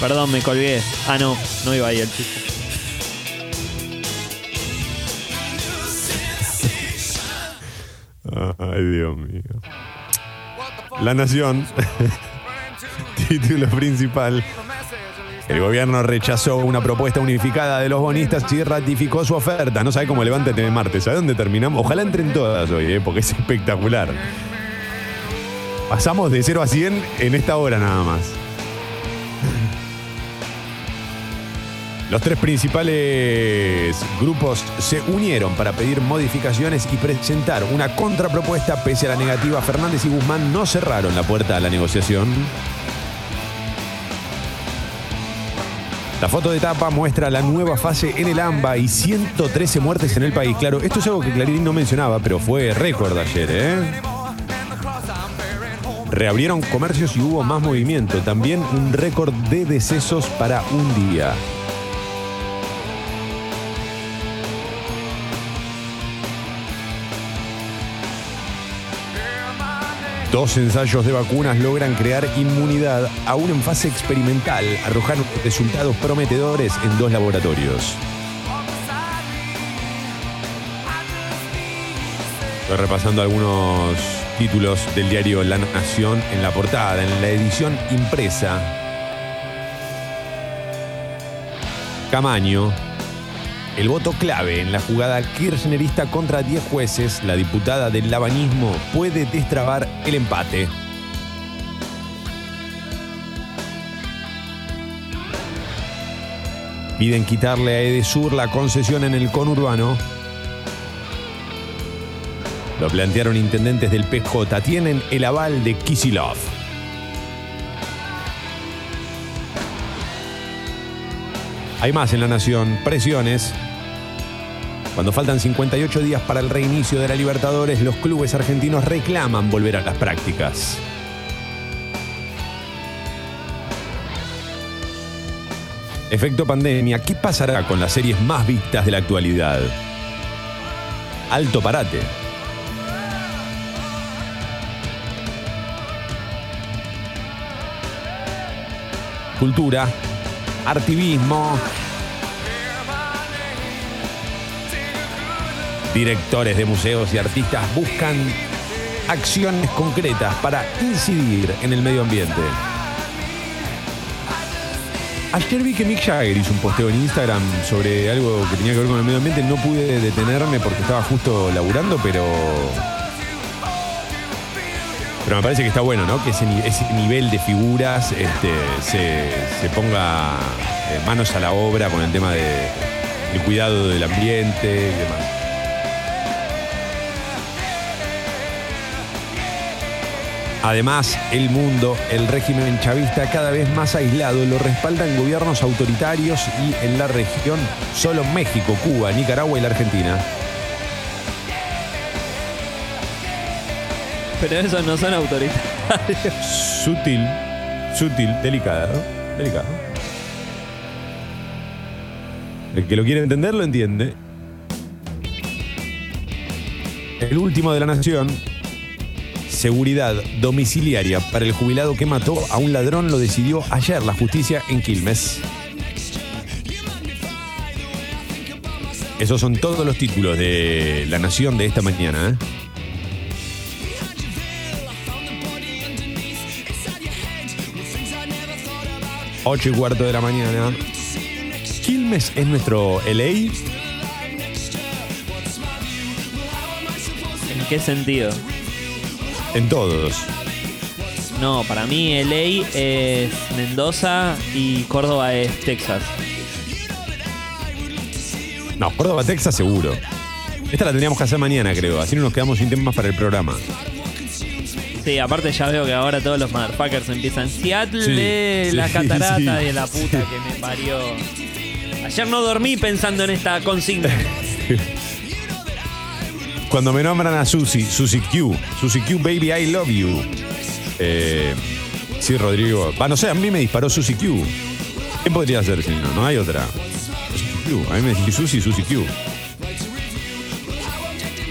Perdón, me colgué. Ah, no, no iba ahí el chiste. Ay, Dios mío. La Nación. Título principal. El gobierno rechazó una propuesta unificada de los bonistas y ratificó su oferta. No sabe cómo levántate de martes. ¿A dónde terminamos? Ojalá entren todas hoy, ¿eh? porque es espectacular. Pasamos de 0 a 100 en esta hora nada más. Los tres principales grupos se unieron para pedir modificaciones y presentar una contrapropuesta. Pese a la negativa, Fernández y Guzmán no cerraron la puerta a la negociación. La foto de tapa muestra la nueva fase en el AMBA y 113 muertes en el país. Claro, esto es algo que Clarín no mencionaba, pero fue récord ayer, ¿eh? Reabrieron comercios y hubo más movimiento. También un récord de decesos para un día. Dos ensayos de vacunas logran crear inmunidad aún en fase experimental. Arrojaron resultados prometedores en dos laboratorios. Estoy repasando algunos títulos del diario La Nación en la portada, en la edición impresa. Camaño, el voto clave en la jugada kirchnerista contra 10 jueces, la diputada del labanismo puede destrabar el empate. Piden quitarle a Edesur la concesión en el conurbano. Lo plantearon intendentes del PJ. Tienen el aval de Kisilov. Hay más en la nación. Presiones. Cuando faltan 58 días para el reinicio de la Libertadores, los clubes argentinos reclaman volver a las prácticas. Efecto pandemia, ¿qué pasará con las series más vistas de la actualidad? Alto parate. Cultura, artivismo, Directores de museos y artistas buscan acciones concretas para incidir en el medio ambiente. Ayer vi que Mick Jagger hizo un posteo en Instagram sobre algo que tenía que ver con el medio ambiente. No pude detenerme porque estaba justo laburando, pero. Pero me parece que está bueno, ¿no? Que ese, ni- ese nivel de figuras este, se, ponga eh, manos a la obra con el tema de, el cuidado del ambiente y demás. Además, el mundo, el régimen chavista cada vez más aislado, lo respaldan gobiernos autoritarios y en la región solo México, Cuba, Nicaragua y la Argentina. Pero esos no son autoritarios. Sutil, sutil, delicado, delicado. El que lo quiere entender lo entiende. El último de la nación seguridad domiciliaria para el jubilado que mató a un ladrón lo decidió ayer la justicia en Quilmes. Esos son todos los títulos de La Nación de esta mañana. ¿eh? Ocho y cuarto de la mañana. Quilmes es nuestro LA. ¿En qué sentido? En todos. No, para mí LA es Mendoza y Córdoba es Texas. No, Córdoba, Texas seguro. Esta la tendríamos que hacer mañana, creo. Así no nos quedamos sin temas para el programa. Sí, aparte ya veo que ahora todos los motherfuckers empiezan Seattle, Sí, la sí, catarata sí. de la puta que me parió. Ayer no dormí pensando en esta consigna. Cuando me nombran a Susi, Susi Q, Susi Q, baby, I love you. Eh, sí, Rodrigo. Va, no sé, a mí me disparó Susi Q. ¿Quién podría ser si no? No hay otra. Susi Q. A mí me dice Susi, Susi Q.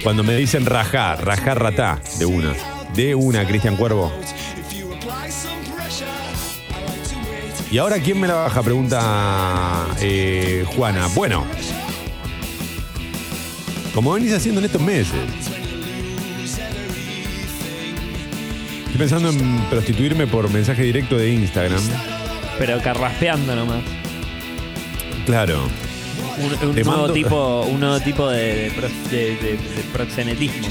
Cuando me dicen rajá, rajá ratá, de una. De una, Cristian Cuervo. ¿Y ahora quién me la baja? Pregunta eh, Juana. Bueno, como venís haciendo en estos meses. Estoy pensando en prostituirme por mensaje directo de Instagram. Pero carraspeando nomás. Claro. Un, nuevo mando- tipo, un nuevo tipo de, de de- de- de proxenetismo.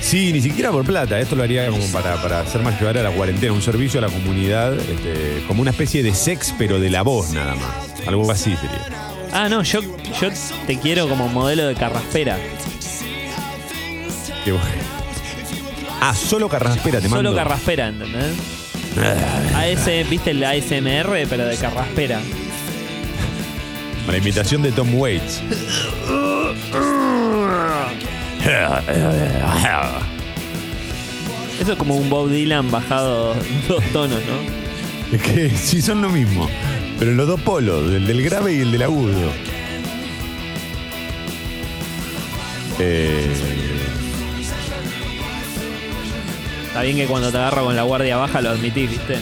Sí, ni siquiera por plata. Esto lo haría como para, para hacer más llevar a la cuarentena, un servicio a la comunidad, este, como una especie de sex, pero de la voz nada más. Algo así sería. Ah, no, yo, yo te quiero como modelo de carraspera. Qué bueno. Ah, solo carraspera te mando. Solo carraspera, ¿entendés? AS, viste el ASMR, pero de carraspera. La imitación de Tom Waits. Eso es como un Bob Dylan bajado dos tonos, ¿no? Es que sí son lo mismo, pero en los dos polos, el del grave y el del agudo. Eh, Está bien que cuando te agarro con la guardia baja lo admitís, ¿viste?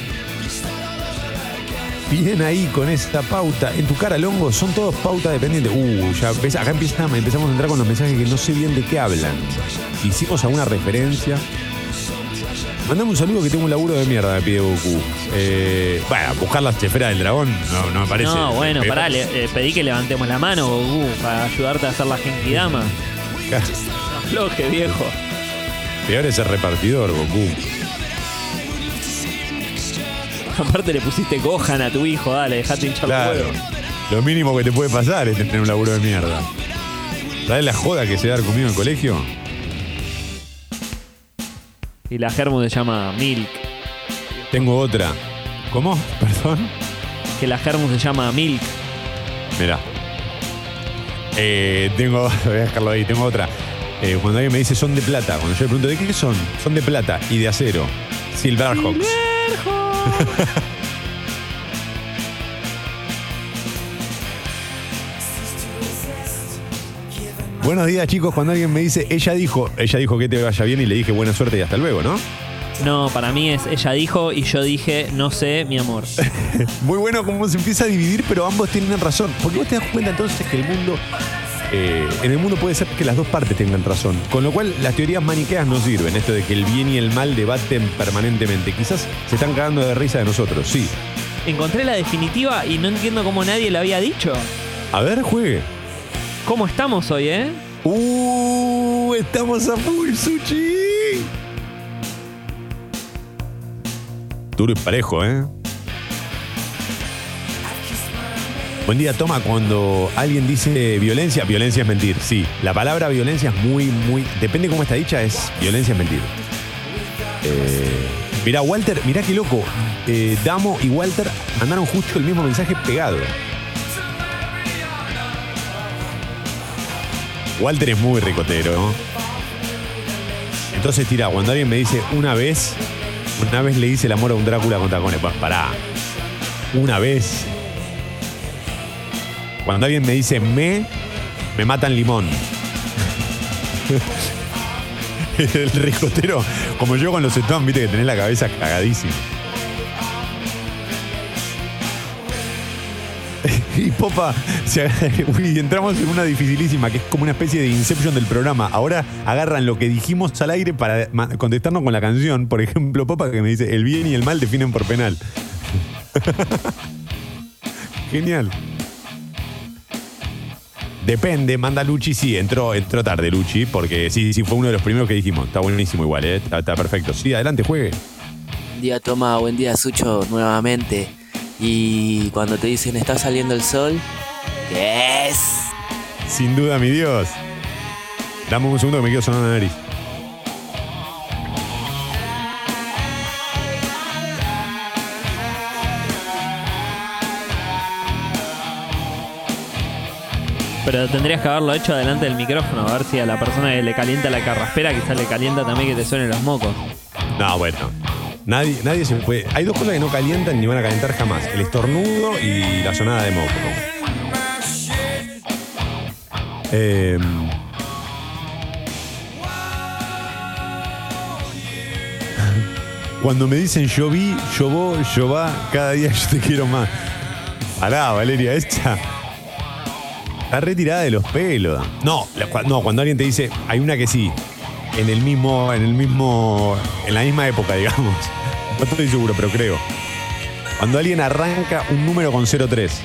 bien ahí con esta pauta. En tu cara, Longo, son todos pauta dependientes. Uh, ya ves, acá empieza- empezamos a entrar con los mensajes que no sé bien de qué hablan. Hicimos alguna referencia. Mandame un saludo que tengo un laburo de mierda, me pide Goku. Eh, bueno, buscar las cheferas del dragón no, no me parece. No, bueno, pará, le, eh, pedí que levantemos la mano, Goku, para ayudarte a hacer la Genkidama. Afloje, viejo. Peor es el repartidor, Goku. Aparte le pusiste Gohan a tu hijo, dale, dejate hinchar Claro. el huevo. Lo mínimo que te puede pasar es tener un laburo de mierda. ¿Sabes la joda que se da conmigo en el colegio? Y la Germu se llama Milk. Tengo otra. ¿Cómo? Perdón. Que la Germu se llama Milk. Mirá. Eh, tengo, voy a dejarlo ahí, tengo otra. Eh, cuando alguien me dice son de plata, cuando yo le pregunto de qué son, son de plata y de acero. Silverhawks. Buenos días chicos, cuando alguien me dice, ella dijo, ella dijo que te vaya bien y le dije buena suerte y hasta luego, ¿no? No, para mí es ella dijo y yo dije, no sé, mi amor. Muy bueno cómo se empieza a dividir, pero ambos tienen razón. Porque vos te das cuenta entonces que el mundo, eh, en el mundo puede ser que las dos partes tengan razón. Con lo cual las teorías maniqueas no sirven, esto de que el bien y el mal debaten permanentemente. Quizás se están cagando de risa de nosotros, sí. Encontré la definitiva y no entiendo cómo nadie la había dicho. A ver, juegue. ¿Cómo estamos hoy, eh? ¡Uh! Estamos a full, Sushi. Duro y parejo, ¿eh? Buen día, toma. Cuando alguien dice violencia, violencia es mentir. Sí, la palabra violencia es muy, muy. Depende cómo está dicha, es violencia es mentir. Eh, mirá, Walter, mirá qué loco. Eh, Damo y Walter mandaron justo el mismo mensaje pegado. Walter es muy ricotero. Entonces, tira, cuando alguien me dice una vez, una vez le hice el amor a un Drácula con tacones. Pa- Pará. Una vez. Cuando alguien me dice me, me matan limón. El ricotero, Como yo con los Stones, viste que tenés la cabeza cagadísima. Y Popa, uy, entramos en una dificilísima, que es como una especie de inception del programa. Ahora agarran lo que dijimos al aire para contestarnos con la canción. Por ejemplo, Popa que me dice, el bien y el mal definen por penal. Genial. Depende, manda Luchi, sí, entró, entró tarde Luchi, porque sí, sí, fue uno de los primeros que dijimos. Está buenísimo igual, ¿eh? está, está perfecto. Sí, adelante, juegue. Buen día, Toma. Buen día, Sucho, nuevamente. Y cuando te dicen está saliendo el sol, ¿qué es? Sin duda, mi Dios. Dame un segundo que me quiero sonar la nariz. Pero tendrías que haberlo hecho delante del micrófono, a ver si a la persona que le calienta la carraspera quizás le calienta también que te suenen los mocos. No, bueno. Nadie, nadie se puede. Hay dos cosas que no calientan ni van a calentar jamás: el estornudo y la sonada de moco. Eh, cuando me dicen yo vi, yo voy, yo va, cada día yo te quiero más. Pará, Valeria, esta. Está retirada de los pelos. No, no, cuando alguien te dice, hay una que sí, en el mismo, en el mismo, en la misma época, digamos. No estoy seguro, pero creo. Cuando alguien arranca un número con 03.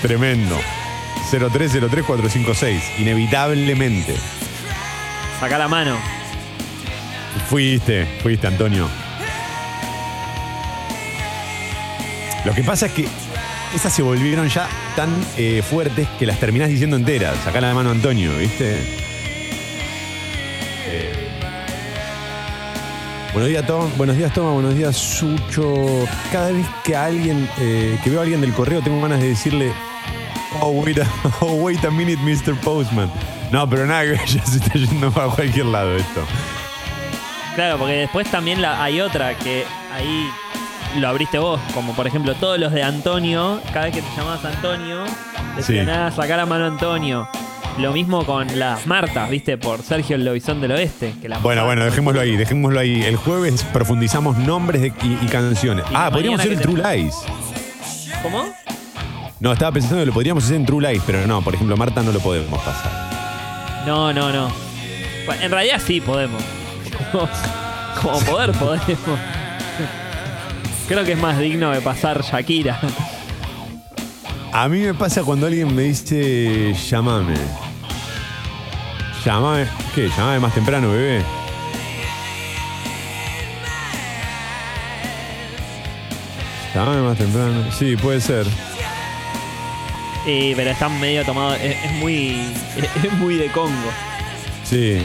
Tremendo. 0303456. Inevitablemente. Saca la mano. Fuiste, fuiste, Antonio. Lo que pasa es que esas se volvieron ya tan eh, fuertes que las terminás diciendo enteras. Sacá la mano, Antonio, ¿viste? Buenos días, Tom. Buenos días, Toma. Buenos días, Sucho. Cada vez que alguien, eh, que veo a alguien del correo, tengo ganas de decirle, oh, wait a, oh, wait a minute, Mr. Postman. No, pero nada, ya se está yendo para cualquier lado esto. Claro, porque después también la, hay otra que ahí lo abriste vos, como por ejemplo todos los de Antonio, cada vez que te llamabas Antonio, decían, Sí. ah, sacar a mano Antonio. Lo mismo con las Martas, viste, por Sergio el Lobizón del Oeste. Que Bueno, bueno, dejémoslo ahí, dejémoslo ahí. El jueves profundizamos nombres de- y, y canciones. Y ah, podríamos hacer el True Lies. ¿Cómo? No, estaba pensando que lo podríamos hacer en True Lies, pero no, por ejemplo, Marta no lo podemos pasar. No, no, no. Bueno, en realidad sí podemos. Como, como poder podemos. Creo que es más digno de pasar Shakira. A mí me pasa cuando alguien me dice, llamame. Llamame. ¿Qué? Llamame más temprano, bebé. Llamame más temprano. Sí, puede ser. Sí, pero está medio tomado. Es, es muy. Es, es muy de Congo. Sí.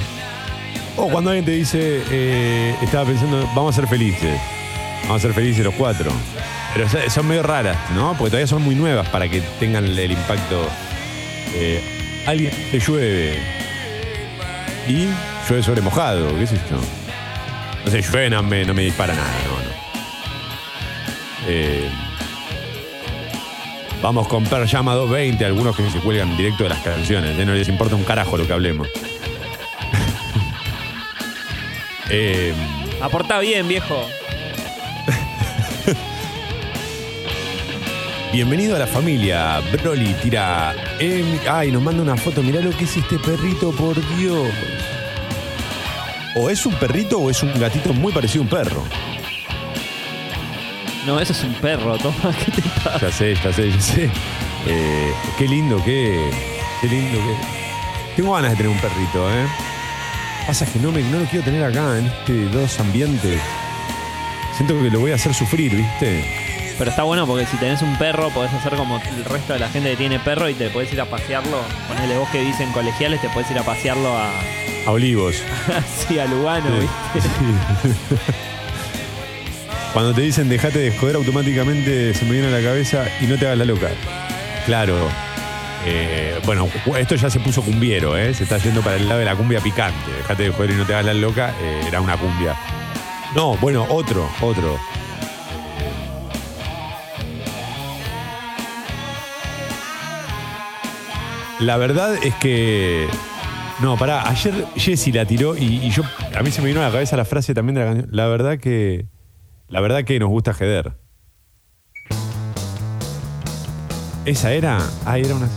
O cuando alguien te dice, eh, estaba pensando, vamos a ser felices. Vamos a ser felices los cuatro. Pero so- son medio raras, ¿no? Porque todavía son muy nuevas para que tengan el, el impacto. Eh, alguien te llueve. Y llueve sobre mojado, qué sé yo. No sé, llueve no me, no me dispara nada, no, no. Eh, vamos con Per Llama 220, algunos que se cuelgan directo de las canciones, ¿eh? no les importa un carajo lo que hablemos. Eh, Aporta bien, viejo. bienvenido a la familia. Broly tira. eh, ay, nos manda una foto. Mirá lo que es este perrito, por Dios. O es un perrito o es un gatito muy parecido a un perro. No, eso es un perro, toma, ¿qué te pasa? Ya sé, ya sé, ya sé. Eh, qué lindo que. Qué lindo que. Tengo ganas de tener un perrito, ¿eh? Pasa que no, me, no lo quiero tener acá, en este dos ambientes. Siento que lo voy a hacer sufrir, ¿viste? Pero está bueno porque si tenés un perro, podés hacer como el resto de la gente que tiene perro y te podés ir a pasearlo. Ponele vos que dicen colegiales, te podés ir a pasearlo a. A olivos. así a Lugano, ¿viste? Cuando te dicen dejate de joder, automáticamente se me viene a la cabeza y no te hagas la loca. Claro. Eh, bueno, esto ya se puso cumbiero, ¿eh? Se está yendo para el lado de la cumbia picante. Dejate de joder y no te hagas la loca. eh, era una cumbia. No, bueno, otro, otro. La verdad es que No, pará, ayer Jessy la tiró y, y yo a mí se me vino a la cabeza la frase también de la canción. La verdad que. La verdad que nos gusta Jeder. ¿Esa era? Ah, era una.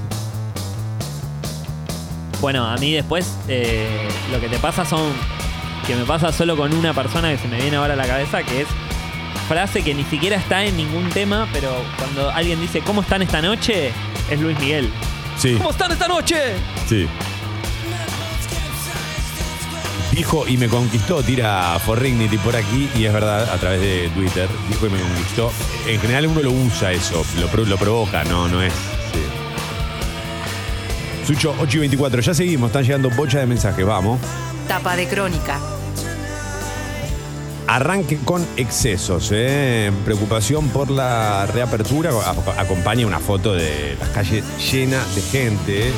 Bueno, a mí después eh, lo que te pasa son. Que me pasa solo con una persona que se me viene ahora a la cabeza, que es frase que ni siquiera está en ningún tema, pero cuando alguien dice ¿Cómo están esta noche? es Luis Miguel. Sí. ¿Cómo están esta noche? Sí. Dijo y me conquistó, tira Forrignity por aquí, y es verdad, a través de Twitter, dijo y me conquistó. En general uno lo usa eso, lo, lo provoca, no, no es. sí. Sucho 8 y 24, ya seguimos, están llegando bocha de mensajes, vamos. Tapa de crónica. Arranque con excesos, ¿eh? preocupación por la reapertura. A- Acompaña una foto de las calles llenas de gente, eh,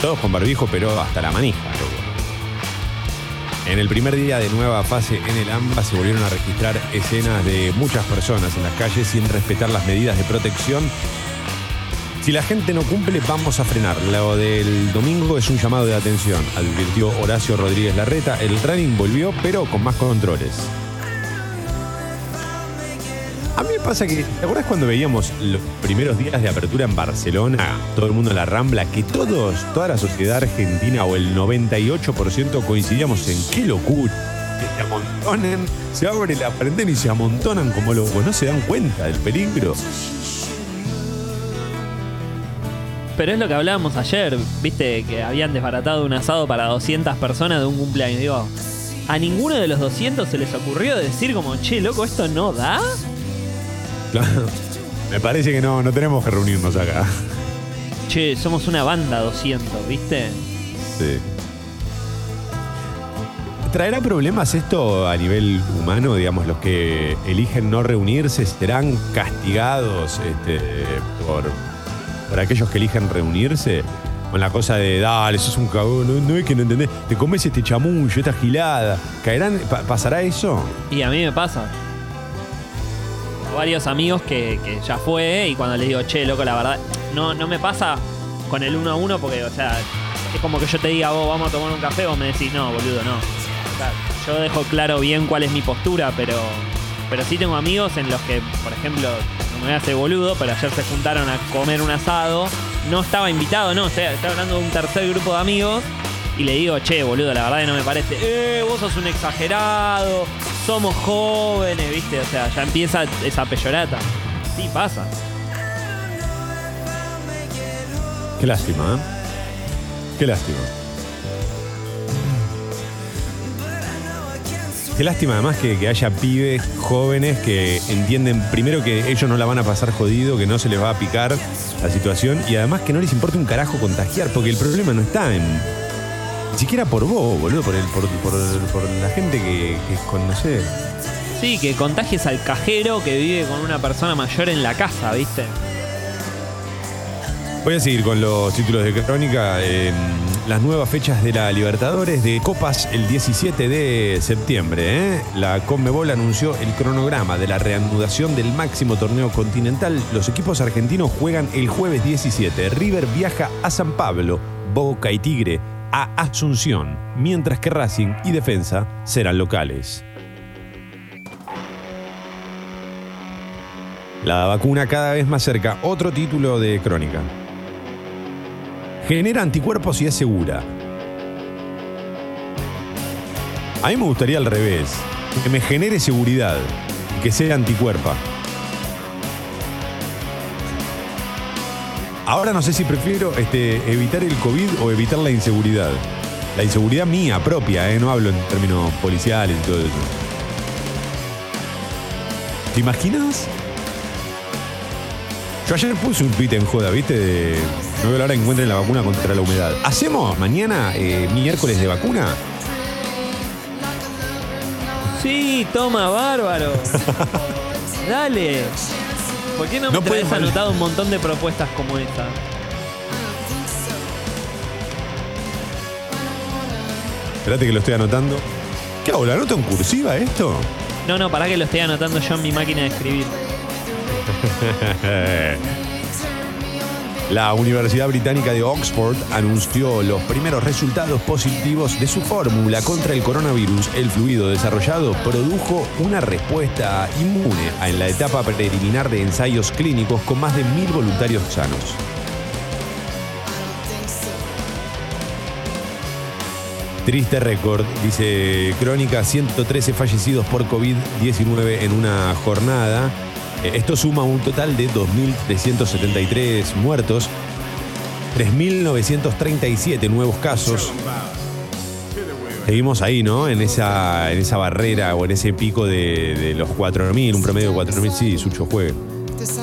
todos con barbijo, pero hasta la manija. loco. En el primer día de nueva fase en el AMBA se volvieron a registrar escenas de muchas personas en las calles sin respetar las medidas de protección. Si la gente no cumple, vamos a frenar. Lo del domingo es un llamado de atención, advirtió Horacio Rodríguez Larreta. El running volvió, pero con más controles. Pasa que, ¿te acuerdas cuando veíamos los primeros días de apertura en Barcelona, todo el mundo en la Rambla, que todos, toda la sociedad argentina o el 98% coincidíamos en qué locura? Que se amontonen, se abre la cuarentena y se amontonan como locos, no se dan cuenta del peligro. Pero es lo que hablábamos ayer, viste, que habían desbaratado un asado para 200 personas de un cumpleaños. Digo, a ninguno de los 200 se les ocurrió decir como, che, loco, ¿esto no da? Claro. Me parece que no, no tenemos que reunirnos acá. Che, somos una banda 200, ¿viste? Sí. ¿Traerá problemas esto a nivel humano? Digamos, los que eligen no reunirse serán castigados este, por, por aquellos que eligen reunirse. Con la cosa de, dale, sos un cagón, no, no es que no entendés, te comes este chamullo, esta gilada. ¿Caerán, pa- ¿Pasará eso? Y a mí me pasa. Varios amigos que, ya fue y cuando les digo, che, loco, la verdad, no, no me pasa con el uno a uno porque, o sea, es como que yo te diga, vos vamos a tomar un café, vos me decís, no, boludo, no. O sea, yo dejo claro bien cuál es mi postura, pero, pero sí tengo amigos en los que, por ejemplo, no me hacer boludo, pero ayer se juntaron a comer un asado. No estaba invitado, no, estoy, estoy hablando de un tercer grupo de amigos. Y le digo, che, boludo, la verdad que no me parece. Eh, vos sos un exagerado. Somos jóvenes, ¿viste? O sea, ya empieza esa peyorata. Sí, pasa. Qué lástima, ¿eh? Qué lástima. Qué lástima además que, haya pibes jóvenes que entienden primero que ellos no la van a pasar jodido, que no se les va a picar la situación y además que no les importa un carajo contagiar, porque el problema no está en... Ni siquiera por vos, boludo, por, el, por, por- por la gente que, que con, no sé, Sí, que contagies al cajero que vive con una persona mayor en la casa, ¿viste? Voy a seguir con los títulos de crónica. eh, las nuevas fechas de la Libertadores de Copas el 17 de septiembre. ¿eh? La Conmebol anunció el cronograma de la reanudación del máximo torneo continental. Los equipos argentinos juegan el jueves 17. River viaja a San Pablo, Boca y Tigre a Asunción, mientras que Racing y Defensa serán locales. La vacuna cada vez más cerca. Otro título de crónica. Genera anticuerpos y es segura. A mí me gustaría al revés. Que me genere seguridad que sea anticuerpa. Ahora no sé si prefiero este, evitar el COVID o evitar la inseguridad. La inseguridad mía, propia, ¿eh? no hablo en términos policiales y todo eso. ¿Te imaginas? Yo ayer puse un tweet en joda, ¿viste? De, no veo la hora encuentren la vacuna contra la humedad. ¿Hacemos mañana eh, miércoles de vacuna? Sí, toma, bárbaro. Dale. ¿Por qué no, No me puede traes mal- anotado un montón de propuestas como esta? Espérate que lo estoy anotando. ¿Qué hago? ¿La anoto en cursiva esto? No, no, para que lo estoy anotando yo en mi máquina de escribir. La Universidad Británica de Oxford anunció los primeros resultados positivos de su fórmula contra el coronavirus. El fluido desarrollado produjo una respuesta inmune en la etapa preliminar de ensayos clínicos con más de mil voluntarios sanos. Triste récord, dice Crónica, 113 fallecidos por COVID-19 en una jornada. Eh, Esto suma un total de 2.373 muertos, 3.937 nuevos casos. Seguimos ahí, ¿no? En esa, en esa barrera o en ese pico de, de los 4.000, un promedio de 4.000, sí, Sucho juegue.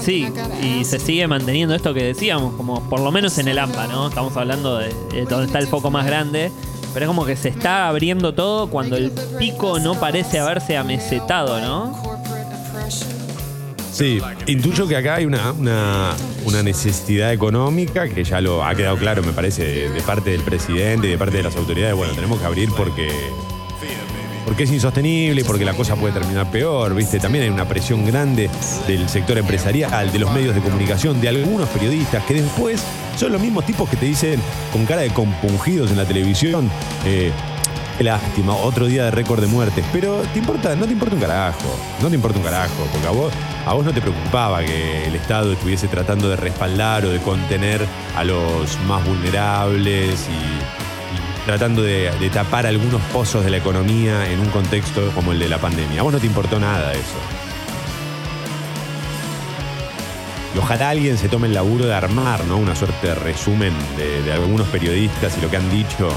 Sí, y se sigue manteniendo esto que decíamos, como por lo menos en el AMPA, ¿no? Estamos hablando de, de donde está el foco más grande, pero es como que se está abriendo todo cuando el pico no parece haberse amesetado, ¿no? Sí, intuyo que acá hay una, una, una necesidad económica que ya lo ha quedado claro, me parece, de, parte del presidente y de parte de las autoridades. Bueno, tenemos que abrir porque, porque es insostenible y porque la cosa puede terminar peor, ¿viste? También hay una presión grande del sector empresarial, de los medios de comunicación, de algunos periodistas que después son los mismos tipos que te dicen con cara de compungidos en la televisión. eh, Qué lástima, otro día de récord de muertes. Pero te importa, no te importa un carajo. No te importa un carajo. Porque a vos, a vos no te preocupaba que el Estado estuviese tratando de respaldar o de contener a los más vulnerables y, tratando de, de tapar algunos pozos de la economía en un contexto como el de la pandemia. A vos no te importó nada eso. Y ojalá alguien se tome el laburo de armar, ¿no? Una suerte de resumen de, de algunos periodistas y lo que han dicho.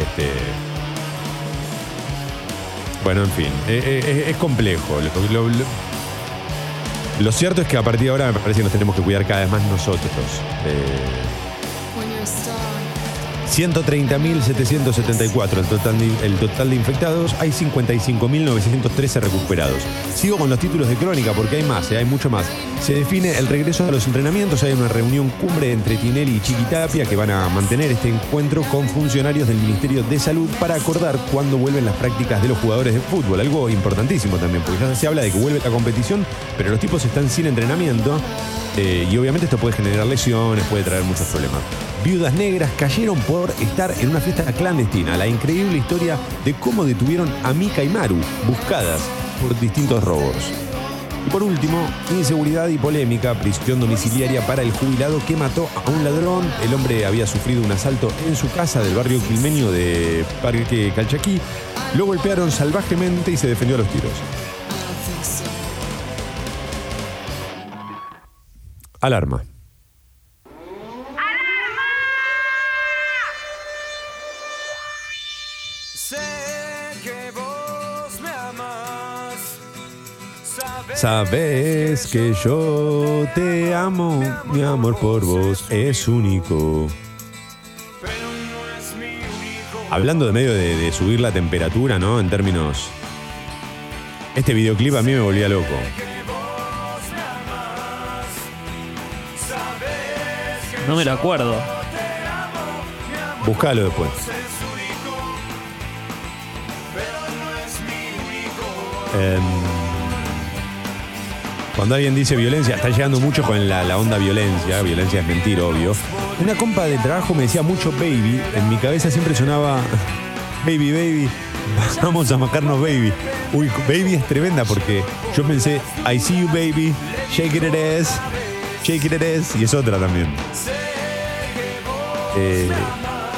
Este, bueno, en fin, eh, eh, es, complejo. Lo, cierto es que a partir de ahora me parece que nos tenemos que cuidar cada vez más nosotros. Eh, 130.774 el total, de, el total de infectados, hay 55.913 recuperados. Sigo con los títulos de crónica porque hay más, eh, hay mucho más. Se define el regreso a los entrenamientos, hay una reunión cumbre entre Tinelli y Chiquitapia que van a mantener este encuentro con funcionarios del Ministerio de Salud para acordar cuándo vuelven las prácticas de los jugadores de fútbol. Algo importantísimo también, porque ya se habla de que vuelve la competición, pero los tipos están sin entrenamiento. Eh, y obviamente esto puede generar lesiones, puede traer muchos problemas. Viudas negras cayeron por estar en una fiesta clandestina. La increíble historia de cómo detuvieron a Mika y Maru, buscadas por distintos robos. Y por último, inseguridad y polémica, prisión domiciliaria para el jubilado que mató a un ladrón. El hombre había sufrido un asalto en su casa del barrio quilmeño de Parque Calchaquí. Lo golpearon salvajemente y se defendió a los tiros. Alarma. Sabes que yo te amo, mi amor por vos es único. Hablando de medio de, de subir la temperatura, ¿no? En términos. Este videoclip a mí me volvía loco. No me lo acuerdo. Búscalo después. Em, cuando alguien dice violencia, está llegando mucho con la, la onda violencia. Violencia es mentir, obvio. Una compa de trabajo me decía mucho baby. En mi cabeza siempre sonaba baby, baby. Vamos a macarnos baby. Uy, baby es tremenda porque yo pensé I see you baby, shake it it it it is. Y es otra también. Eh,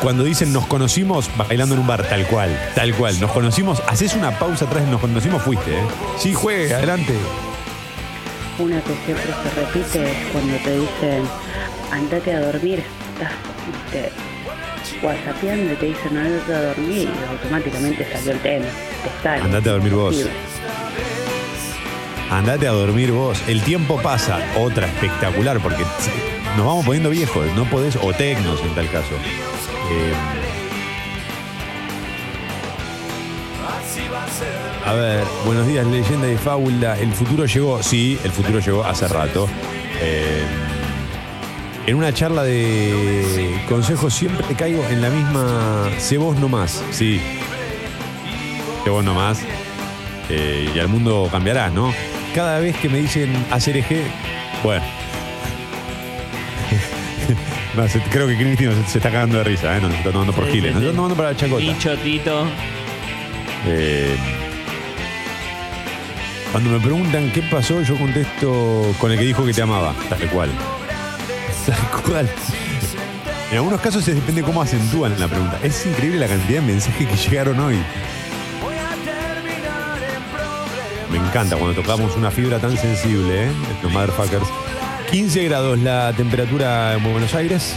cuando dicen nos conocimos bailando en un bar, tal cual, tal cual. Nos conocimos, haces una pausa atrás, nos conocimos, fuiste, ¿eh? Sí, juegue, adelante. Una que siempre se repite es cuando te dicen andate a dormir, estás viste, whatsappeando y te dicen andate a dormir y automáticamente salió el tema. Te sale. Andate a dormir vos. Andate a dormir vos. El tiempo pasa, otra espectacular, porque nos vamos poniendo viejos, no podés, o tecnos en tal caso. Eh, a ver, buenos días, leyenda y fábula. El futuro llegó, sí, el futuro llegó hace rato. Eh, en una charla de consejos siempre caigo en la misma, sé vos nomás, sí. Sé vos nomás. Eh, y al mundo cambiarás, ¿no? Cada vez que me dicen hacer eje, bueno. No, se- creo que Cristi nos- se está cagando de risa, ¿eh? Nos está tomando por Sí, giles. sí, Nos sí. está tomando para la chacota. Tito. Eh, cuando me preguntan qué pasó, yo contesto con el que dijo que te amaba, tal cual. Tal cual. En algunos casos se depende cómo acentúan la pregunta. Es increíble la cantidad de mensajes que llegaron hoy. Me encanta cuando tocamos una fibra tan sensible, ¿eh? Los motherfuckers. 15 grados la temperatura en Buenos Aires.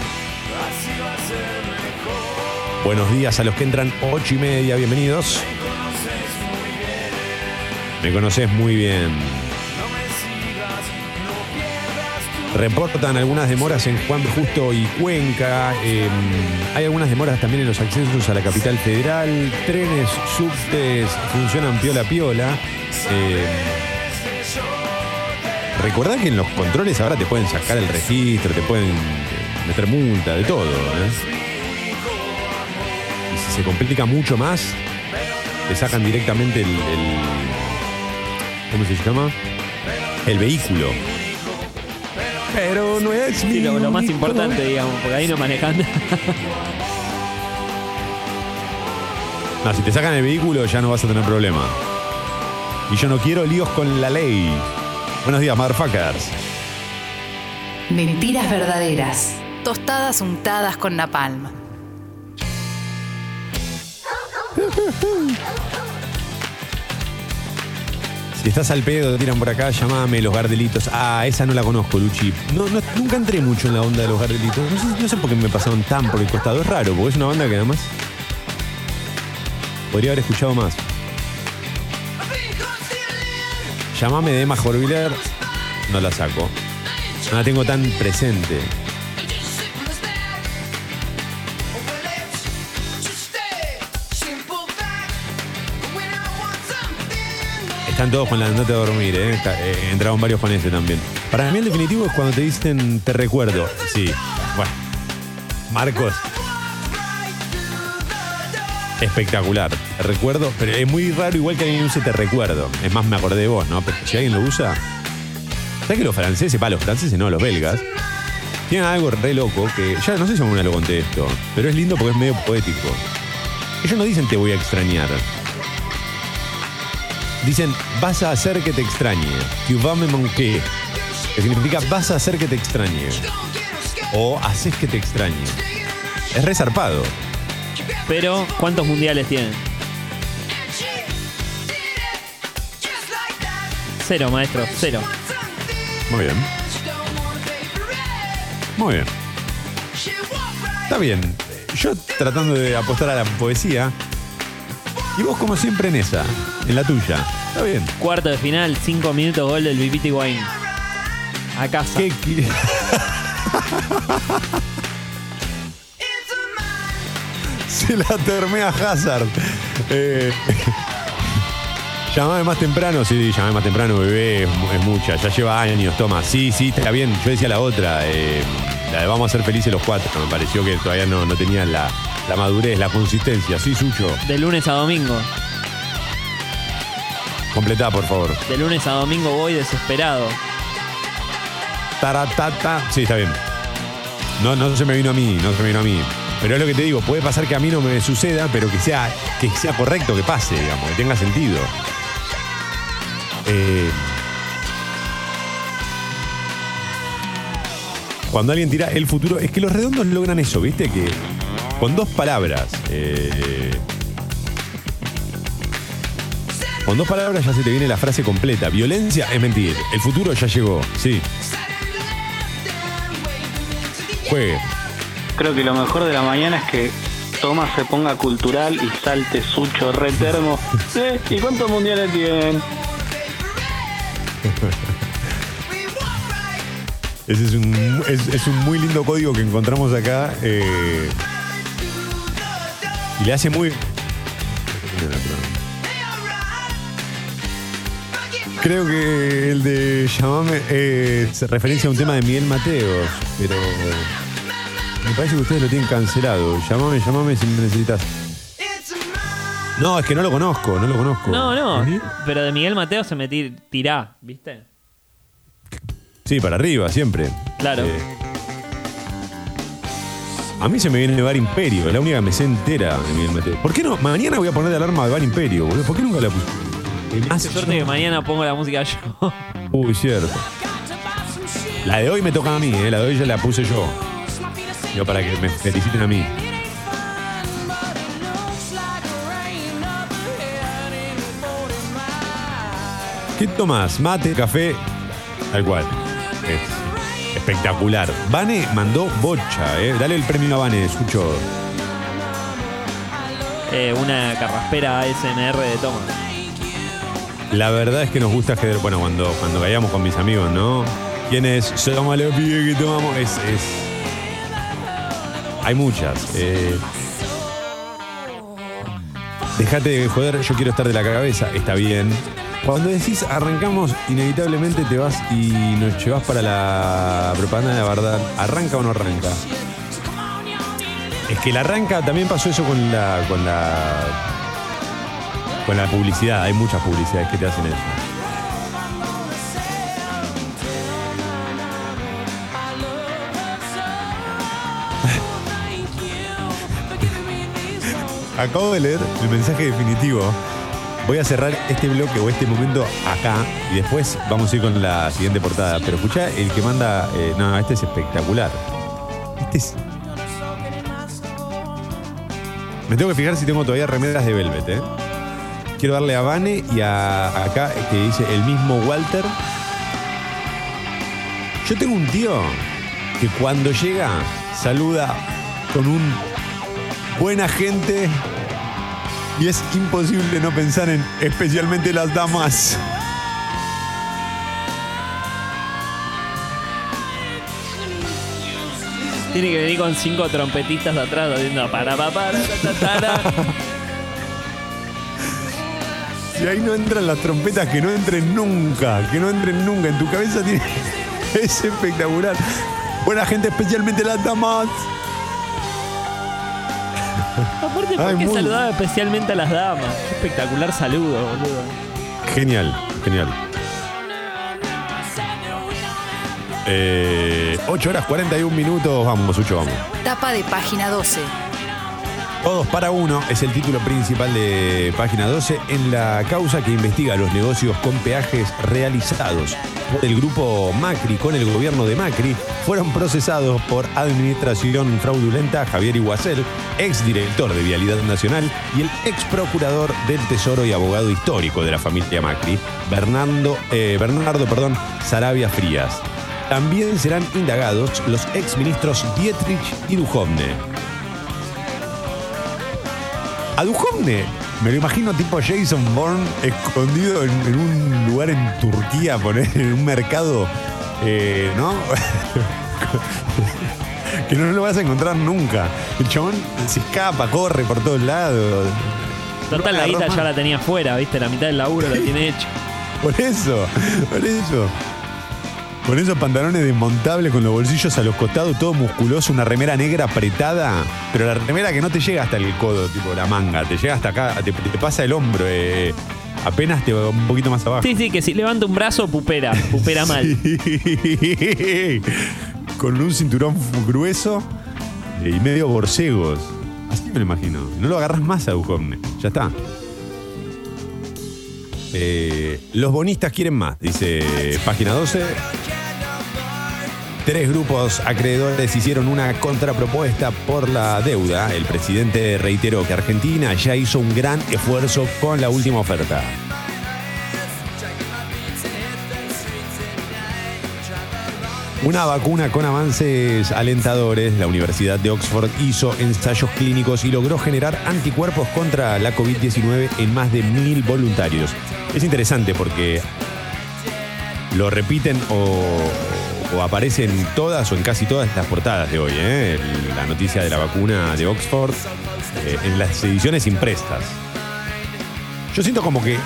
Buenos días a los que entran 8 y media, bienvenidos. Me conoces muy bien. Reportan algunas demoras en Juan Justo y Cuenca. eh, hay algunas demoras también en los accesos a la capital federal. Trenes, subtes funcionan piola piola. Eh, recordá que en los controles ahora te pueden sacar el registro, te pueden eh, meter multa, de todo. ¿eh? Y si se complica mucho más, te sacan directamente el- ¿Cómo se llama? El vehículo. Pero no es Sí, mi lo, lo más importante, digamos, porque ahí no manejan. No, si te sacan el vehículo ya no vas a tener problema. Y yo no quiero líos con la ley. Buenos días, motherfuckers. Mentiras verdaderas. Tostadas untadas con napalm. Si estás al pedo, te tiran por acá, llamame los gardelitos. Ah, esa no la conozco, Luchi. No, nunca entré mucho en la onda de los gardelitos. No sé, no sé por qué me pasaron tan por el costado. Es raro, porque es una banda que además podría haber escuchado más. Llamame de Emma Jorviler, no la saco. No la tengo tan presente. Están todos con la nota de dormir, ¿eh? Está- eh, entraron varios con ese también. Para mí el definitivo es cuando te dicen te recuerdo. Sí, bueno. Marcos. Espectacular. Recuerdo, pero es muy raro igual que alguien use te recuerdo. Es más, me acordé de vos, ¿no? Pero si alguien lo usa. ¿Sabes que los franceses, para los franceses no, los belgas, tienen algo re loco que ya no sé si alguna lo conté esto, pero es lindo porque es medio poético. Ellos no dicen te voy a extrañar. Dicen, vas a hacer que te extrañe. Tu vas me manquer. Que significa, vas a hacer que te extrañe. O haces que te extrañe. Es resarpado. Pero, ¿cuántos mundiales tienen? Cero, maestro, cero. Muy bien. Muy bien. Está bien. Yo tratando de apostar a la poesía. Y vos, como siempre, en esa. En la tuya. Está bien. Cuarto de final, cinco minutos, gol del Vipiti Wayne. A casa. ¿Qué qui- Se la termé a Hazard. Eh, llamame más temprano, sí, llamame más temprano, bebé, es, mu- es mucha, ya lleva años, toma. Sí, sí, está bien. Yo decía la otra, eh, la de vamos a ser felices los cuatro. Me pareció que todavía no, no tenía la, la madurez, la consistencia. Sí, Sucho. De lunes a domingo. Completá, por favor. De lunes a domingo voy desesperado. Taratata. Sí, está bien. No, no se me vino a mí, no se me vino a mí. Pero es lo que te digo, puede pasar que a mí no me suceda, pero que sea, que sea correcto que pase, digamos, que tenga sentido. Eh, cuando alguien tira el futuro, es que los redondos logran eso, ¿viste? Que con dos palabras. eh, con dos palabras ya se te viene la frase completa. Violencia es mentir. El futuro ya llegó. Sí. Juegue. Creo que lo mejor de la mañana es que Tomás se ponga cultural y salte Sucho re termo. Eh, ¿Y cuántos mundiales tienen? Ese es un, es, es un muy lindo código que encontramos acá. eh, y le hace muy. Creo que el de llamame eh, se referencia a un tema de Miguel Mateos, pero me parece que ustedes lo tienen cancelado. Llamame, llamame si me necesitas. No, es que no lo conozco, no lo conozco. No, no. ¿Sí? Pero de Miguel Mateo se me tir- tirá, ¿viste? Sí, para arriba, siempre. Claro. Eh, A mí se me viene Bar Imperio, es la única que me sé entera. ¿Por qué no? Mañana voy a poner de alarma de Bar Imperio, boludo. ¿Por qué nunca la puse? Qué suerte que mañana pongo la música yo. Uy, cierto. La de hoy me toca a mí, ¿eh? la de hoy ya la puse yo. Yo para que me feliciten a mí. ¿Qué tomás? Mate, café, tal cual. Es espectacular. Vane mandó bocha, ¿eh? Dale el premio a Vane, Sucho. Eh, una carraspera ASMR de toma. La verdad es que nos gusta que, bueno, cuando, cuando vayamos con mis amigos, ¿no? ¿Quiénes somos los pibes que tomamos? Es, es... Hay muchas. Eh... Dejate de joder, yo quiero estar de la cabeza, está bien. Cuando decís arrancamos, inevitablemente te vas y nos llevas para la propaganda de la verdad. ¿Arranca o no arranca? Es que la arranca también pasó eso con la. con la. con la publicidad. Hay muchas publicidades que te hacen eso. Acabo de leer el mensaje definitivo. Voy a cerrar este bloque o este momento acá y después vamos a ir con la siguiente portada. Pero escucha, el que manda. eh, no, este es espectacular. Este es. Me tengo que fijar si tengo todavía remeras de Velvet, ¿eh? Quiero darle a Vane y a acá que dice el mismo Walter. Yo tengo un tío que cuando llega saluda con un buena gente y es imposible no pensar en especialmente las damas. Tiene que venir con cinco trompetistas atrás haciendo para para para. Si ahí no entran las trompetas, que no entren nunca, que no entren nunca. En tu cabeza tiene. Es espectacular. Buena gente, especialmente las damas. Aparte, ¿por Ay, qué muy- saludaba especialmente a las damas? Qué espectacular saludo, boludo. Genial, genial. Eh, 8 horas 41 minutos, vamos, Sucho, vamos. Tapa de página 12. Todos para uno es el título principal de página 12 en la causa que investiga los negocios con peajes realizados por el grupo Macri con el gobierno de Macri. Fueron procesados por administración fraudulenta Javier Iguacel, exdirector de Vialidad Nacional, y el ex procurador del Tesoro y abogado histórico de la familia Macri, Bernardo, eh, Bernardo perdón, Sarabia Frías. También serán indagados los exministros Dietrich y Duhovne. A Duhovne me lo imagino tipo Jason Bourne escondido en, en un lugar en Turquía, poner en un mercado, eh, ¿no? que no lo vas a encontrar nunca. El chabón se escapa, corre por todos lados. Total, la guita ya la tenía fuera, ¿viste? La mitad del laburo la tiene hecho. Por eso, por eso. Con esos pantalones desmontables con los bolsillos a los costados, todo musculoso, una remera negra apretada, pero la remera que no te llega hasta el codo, tipo la manga, te llega hasta acá, te, te pasa el hombro, eh, apenas te va un poquito más abajo. Sí, sí, que si levanta un brazo, pupera. Pupera mal. Sí. Con un cinturón grueso y medio borcegos. Así me lo imagino. No lo agarras más a Duhovne. Ya está. Eh, los bonistas quieren más, dice página 12. Tres grupos acreedores hicieron una contrapropuesta por la deuda. El presidente reiteró que Argentina ya hizo un gran esfuerzo con la última oferta. Una vacuna con avances alentadores. La Universidad de Oxford hizo ensayos clínicos y logró generar anticuerpos contra la COVID-19 en más de mil voluntarios. Es interesante porque lo repiten o, o aparece en todas o en casi todas las portadas de hoy. ¿eh? La noticia de la vacuna de Oxford eh, en las ediciones impresas. Yo siento como que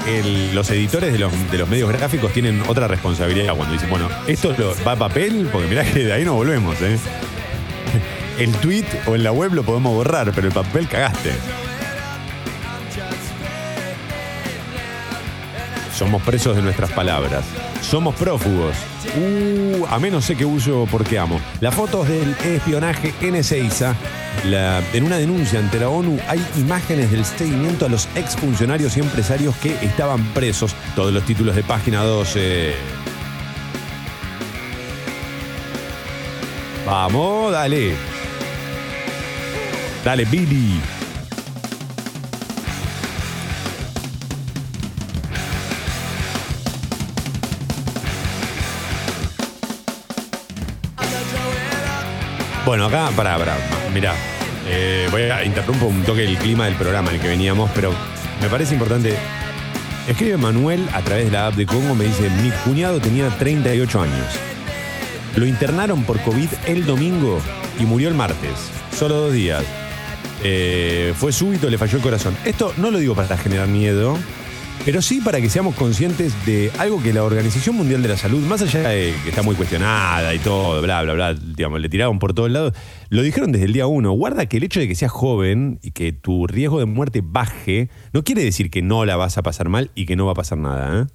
los editores de los, de los medios gráficos tienen otra responsabilidad cuando dicen, bueno, esto lo- va a papel, porque mirá que de ahí no volvemos, ¿eh? El tweet o en la web lo podemos borrar, pero el papel cagaste. Somos presos de nuestras palabras. Somos prófugos. Uh, a menos sé que uso porque amo. Las fotos del espionaje en Ezeiza. La- en una denuncia ante la ONU hay imágenes del seguimiento a los exfuncionarios y empresarios que estaban presos. Todos los títulos de página 12. Vamos, dale. Dale, Billy. Bueno, acá, pará, pará. Mirá, eh, voy a interrumpo un toque el clima del programa en el que veníamos, pero me parece importante. Escribe Manuel a través de la app de Congo, me dice, mi cuñado tenía 38 años. Lo internaron por COVID el domingo y murió el martes. Solo dos días. Eh, fue súbito, le falló el corazón. Esto no lo digo para generar miedo, pero sí para que seamos conscientes de algo que la Organización Mundial de la Salud, más allá de que está muy cuestionada y todo, bla, bla, bla, digamos, le tiraron por todos lados, lo dijeron desde el día uno. Guarda que el hecho de que seas joven y que tu riesgo de muerte baje, no quiere decir que no la vas a pasar mal y que no va a pasar nada, ¿eh?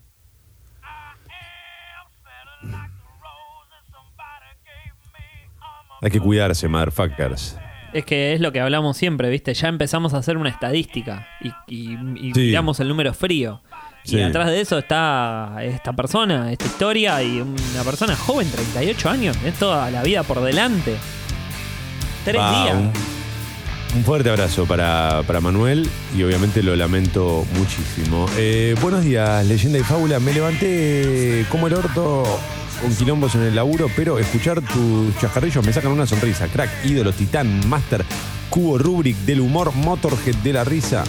Hay que cuidarse, motherfuckers. Es que es lo que hablamos siempre, ¿viste? Ya empezamos a hacer una estadística y, y, y Sí. miramos el número frío. Sí. Y atrás de eso está esta persona, esta historia y una persona joven, 38 años. Es toda la vida por delante. Tres días. Un, un fuerte abrazo para, para Manuel y obviamente lo lamento muchísimo. Eh, buenos días, leyenda y fábula. Me levanté como el orto con quilombos en el laburo, pero escuchar tus chascarrillos me sacan una sonrisa. Crack, ídolo, titán, master, cubo, rubric del humor, motorhead de la risa.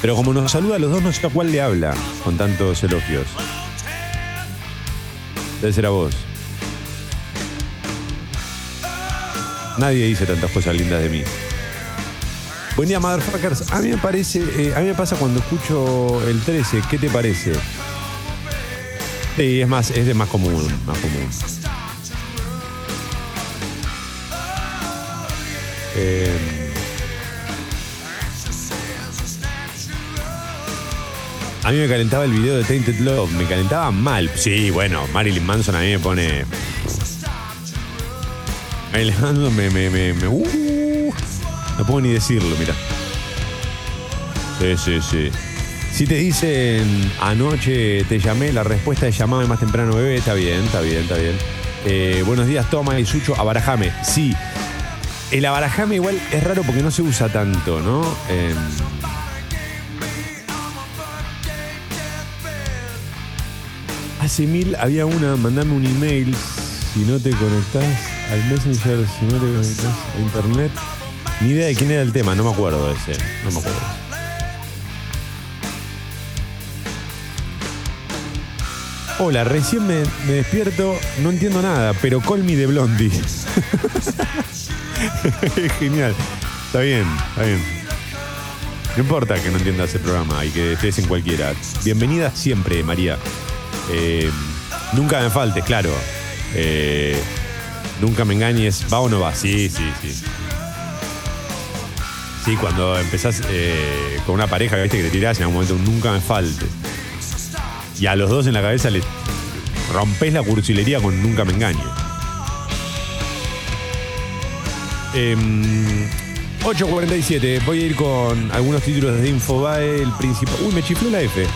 Pero como nos saluda a los dos, no sé a cuál le habla con tantos elogios. Debe ser a vos. Nadie dice tantas cosas lindas de mí. Buen día, motherfuckers. A mí me parece, eh, a mí me pasa cuando escucho el 13. ¿Qué te parece? Sí, es más, es de más común, más común. Eh, a mí me calentaba el video de Tainted Love, me calentaba mal. Sí, bueno, Marilyn Manson a mí me pone. Marilyn Manson me. me, me, uh, no puedo ni decirlo, mira. Sí, sí, sí. Si te dicen anoche te llamé, la respuesta es llamame más temprano, bebé, está bien, está bien, está bien. Eh, buenos días, toma y Sucho, abarajame. Sí, el abarajame igual es raro porque no se usa tanto, ¿no? Em, hace mil había una, mandame un email si no te conectás al Messenger, si no te conectás a internet. Ni idea de quién era el tema, no me acuerdo de ese, no me acuerdo. Hola, recién me, me despierto, no entiendo nada, pero call me de Blondie. Genial. Está bien, está bien. No importa que no entiendas el programa y que estés en cualquiera. Bienvenida siempre, María. Eh, nunca me faltes, claro. Eh, nunca me engañes. ¿Va o no va? Sí, sí, sí. Sí, cuando empezás eh, con una pareja, viste que te tirás en algún momento un nunca me falte. Y a los dos en la cabeza les rompes la cursilería con nunca me engañes. Em, 8.47, voy a ir con algunos títulos de Infobae. El principal. Uy, me chifló la F.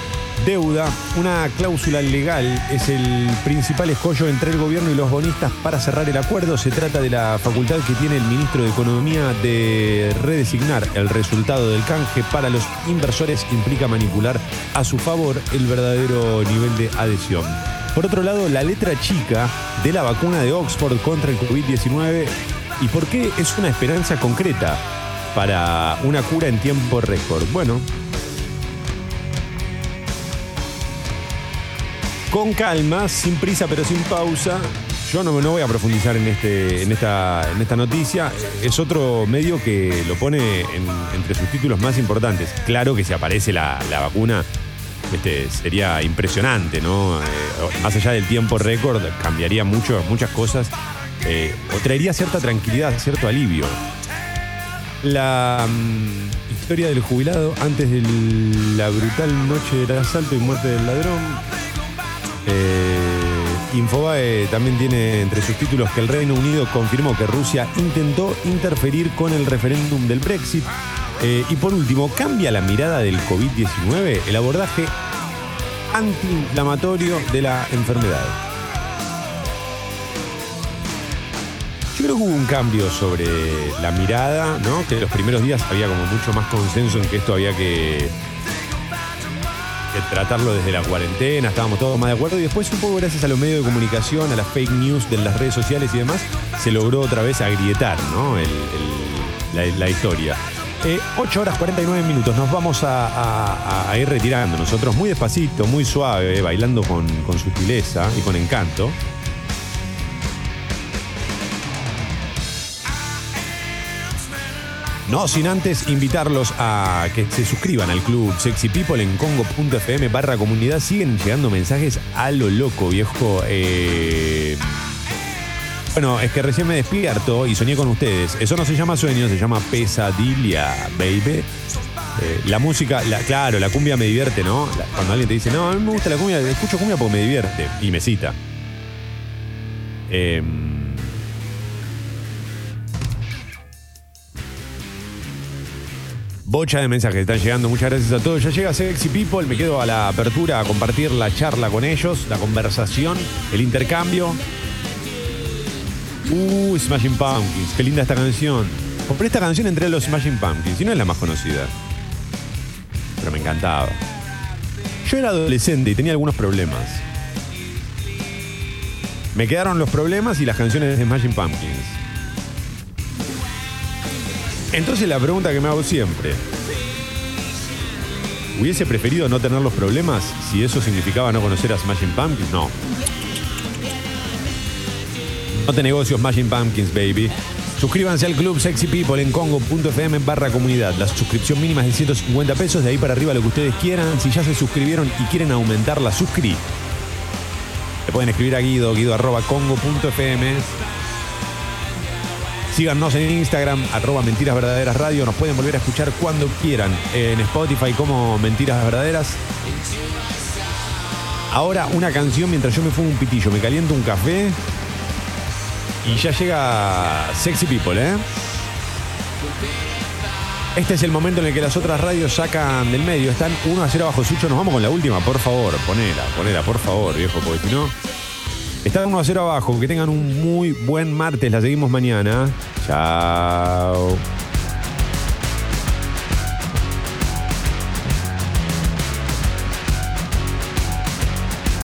Deuda, una cláusula legal es el principal escollo entre el gobierno y los bonistas para cerrar el acuerdo. Se trata de la facultad que tiene el ministro de Economía de redesignar el resultado del canje para los inversores. Implica manipular a su favor el verdadero nivel de adhesión. Por otro lado, la letra chica de la vacuna de Oxford contra el COVID-19 y por qué es una esperanza concreta para una cura en tiempo récord. Bueno, con calma, sin prisa pero sin pausa. Yo no, no voy a profundizar en, este, en, esta, en esta noticia. Es otro medio que lo pone en- entre sus títulos más importantes. Claro que si aparece la, la vacuna, este, sería impresionante, ¿no? Eh, más allá del tiempo récord, cambiaría mucho, muchas cosas. eh, o traería cierta tranquilidad, cierto alivio. La mm, historia del jubilado antes de la brutal noche del asalto y muerte del ladrón. Eh, Infobae también tiene entre sus títulos que el Reino Unido confirmó que Rusia intentó interferir con el referéndum del Brexit. Eh, y por último, cambia la mirada del COVID-19, el abordaje antiinflamatorio de la enfermedad. Yo creo que hubo un cambio sobre la mirada, ¿no? Que los primeros días había como mucho más consenso en que esto había que, tratarlo desde la cuarentena, estábamos todos más de acuerdo y después un poco gracias a los medios de comunicación, a las fake news de las redes sociales y demás, se logró otra vez agrietar, ¿no? La, historia. Eh, 8 horas 49 minutos, nos vamos a, ir retirando nosotros muy despacito, muy suave, bailando con sutileza y con encanto. No sin antes invitarlos a que se suscriban al club Sexy People en congo.fm barra comunidad. Siguen llegando mensajes a lo loco, viejo. Eh, Bueno, es que recién me despierto y soñé con ustedes. Eso no se llama sueño, se llama pesadilla, baby. Eh, la música, la- claro, la cumbia me divierte, ¿no? Cuando alguien te dice, no, a mí me gusta la cumbia, escucho cumbia porque me divierte. Y me cita. Em, Bocha de mensajes están llegando, muchas gracias a todos. Ya llega Sexy People, me quedo a la apertura a compartir la charla con ellos, la conversación, el intercambio. Uh, Smashing Pumpkins, qué linda esta canción. Compré esta canción entre los Smashing Pumpkins, y no es la más conocida. Pero me encantaba. Yo era adolescente y tenía algunos problemas. Me quedaron los problemas y las canciones de Smashing Pumpkins. Entonces la pregunta que me hago siempre. ¿Hubiese preferido no tener los problemas si eso significaba no conocer a Smashing Pumpkins? No. No te negocio Smashing Pumpkins, baby. Suscríbanse al club Sexy People en congo.fm barra comunidad. La suscripción mínima es de 150 pesos, de ahí para arriba lo que ustedes quieran. Si ya se suscribieron y quieren aumentar la suscri, le pueden escribir a Guido, guido arroba congo.fm. Síganos en Instagram, arroba Mentiras Verdaderas Radio. Nos pueden volver a escuchar cuando quieran en Spotify como Mentiras Verdaderas. Ahora una canción mientras yo me fumo un pitillo, me caliento un café y ya llega Sexy People, ¿eh? Este es el momento en el que las otras radios sacan del medio. Están 1 a 0 abajo Sucho. Nos vamos con la última, por favor. Ponela, ponela, por favor, viejo, porque si no. Están 1 a 0 abajo. Que tengan un muy buen martes. La seguimos mañana. Chao.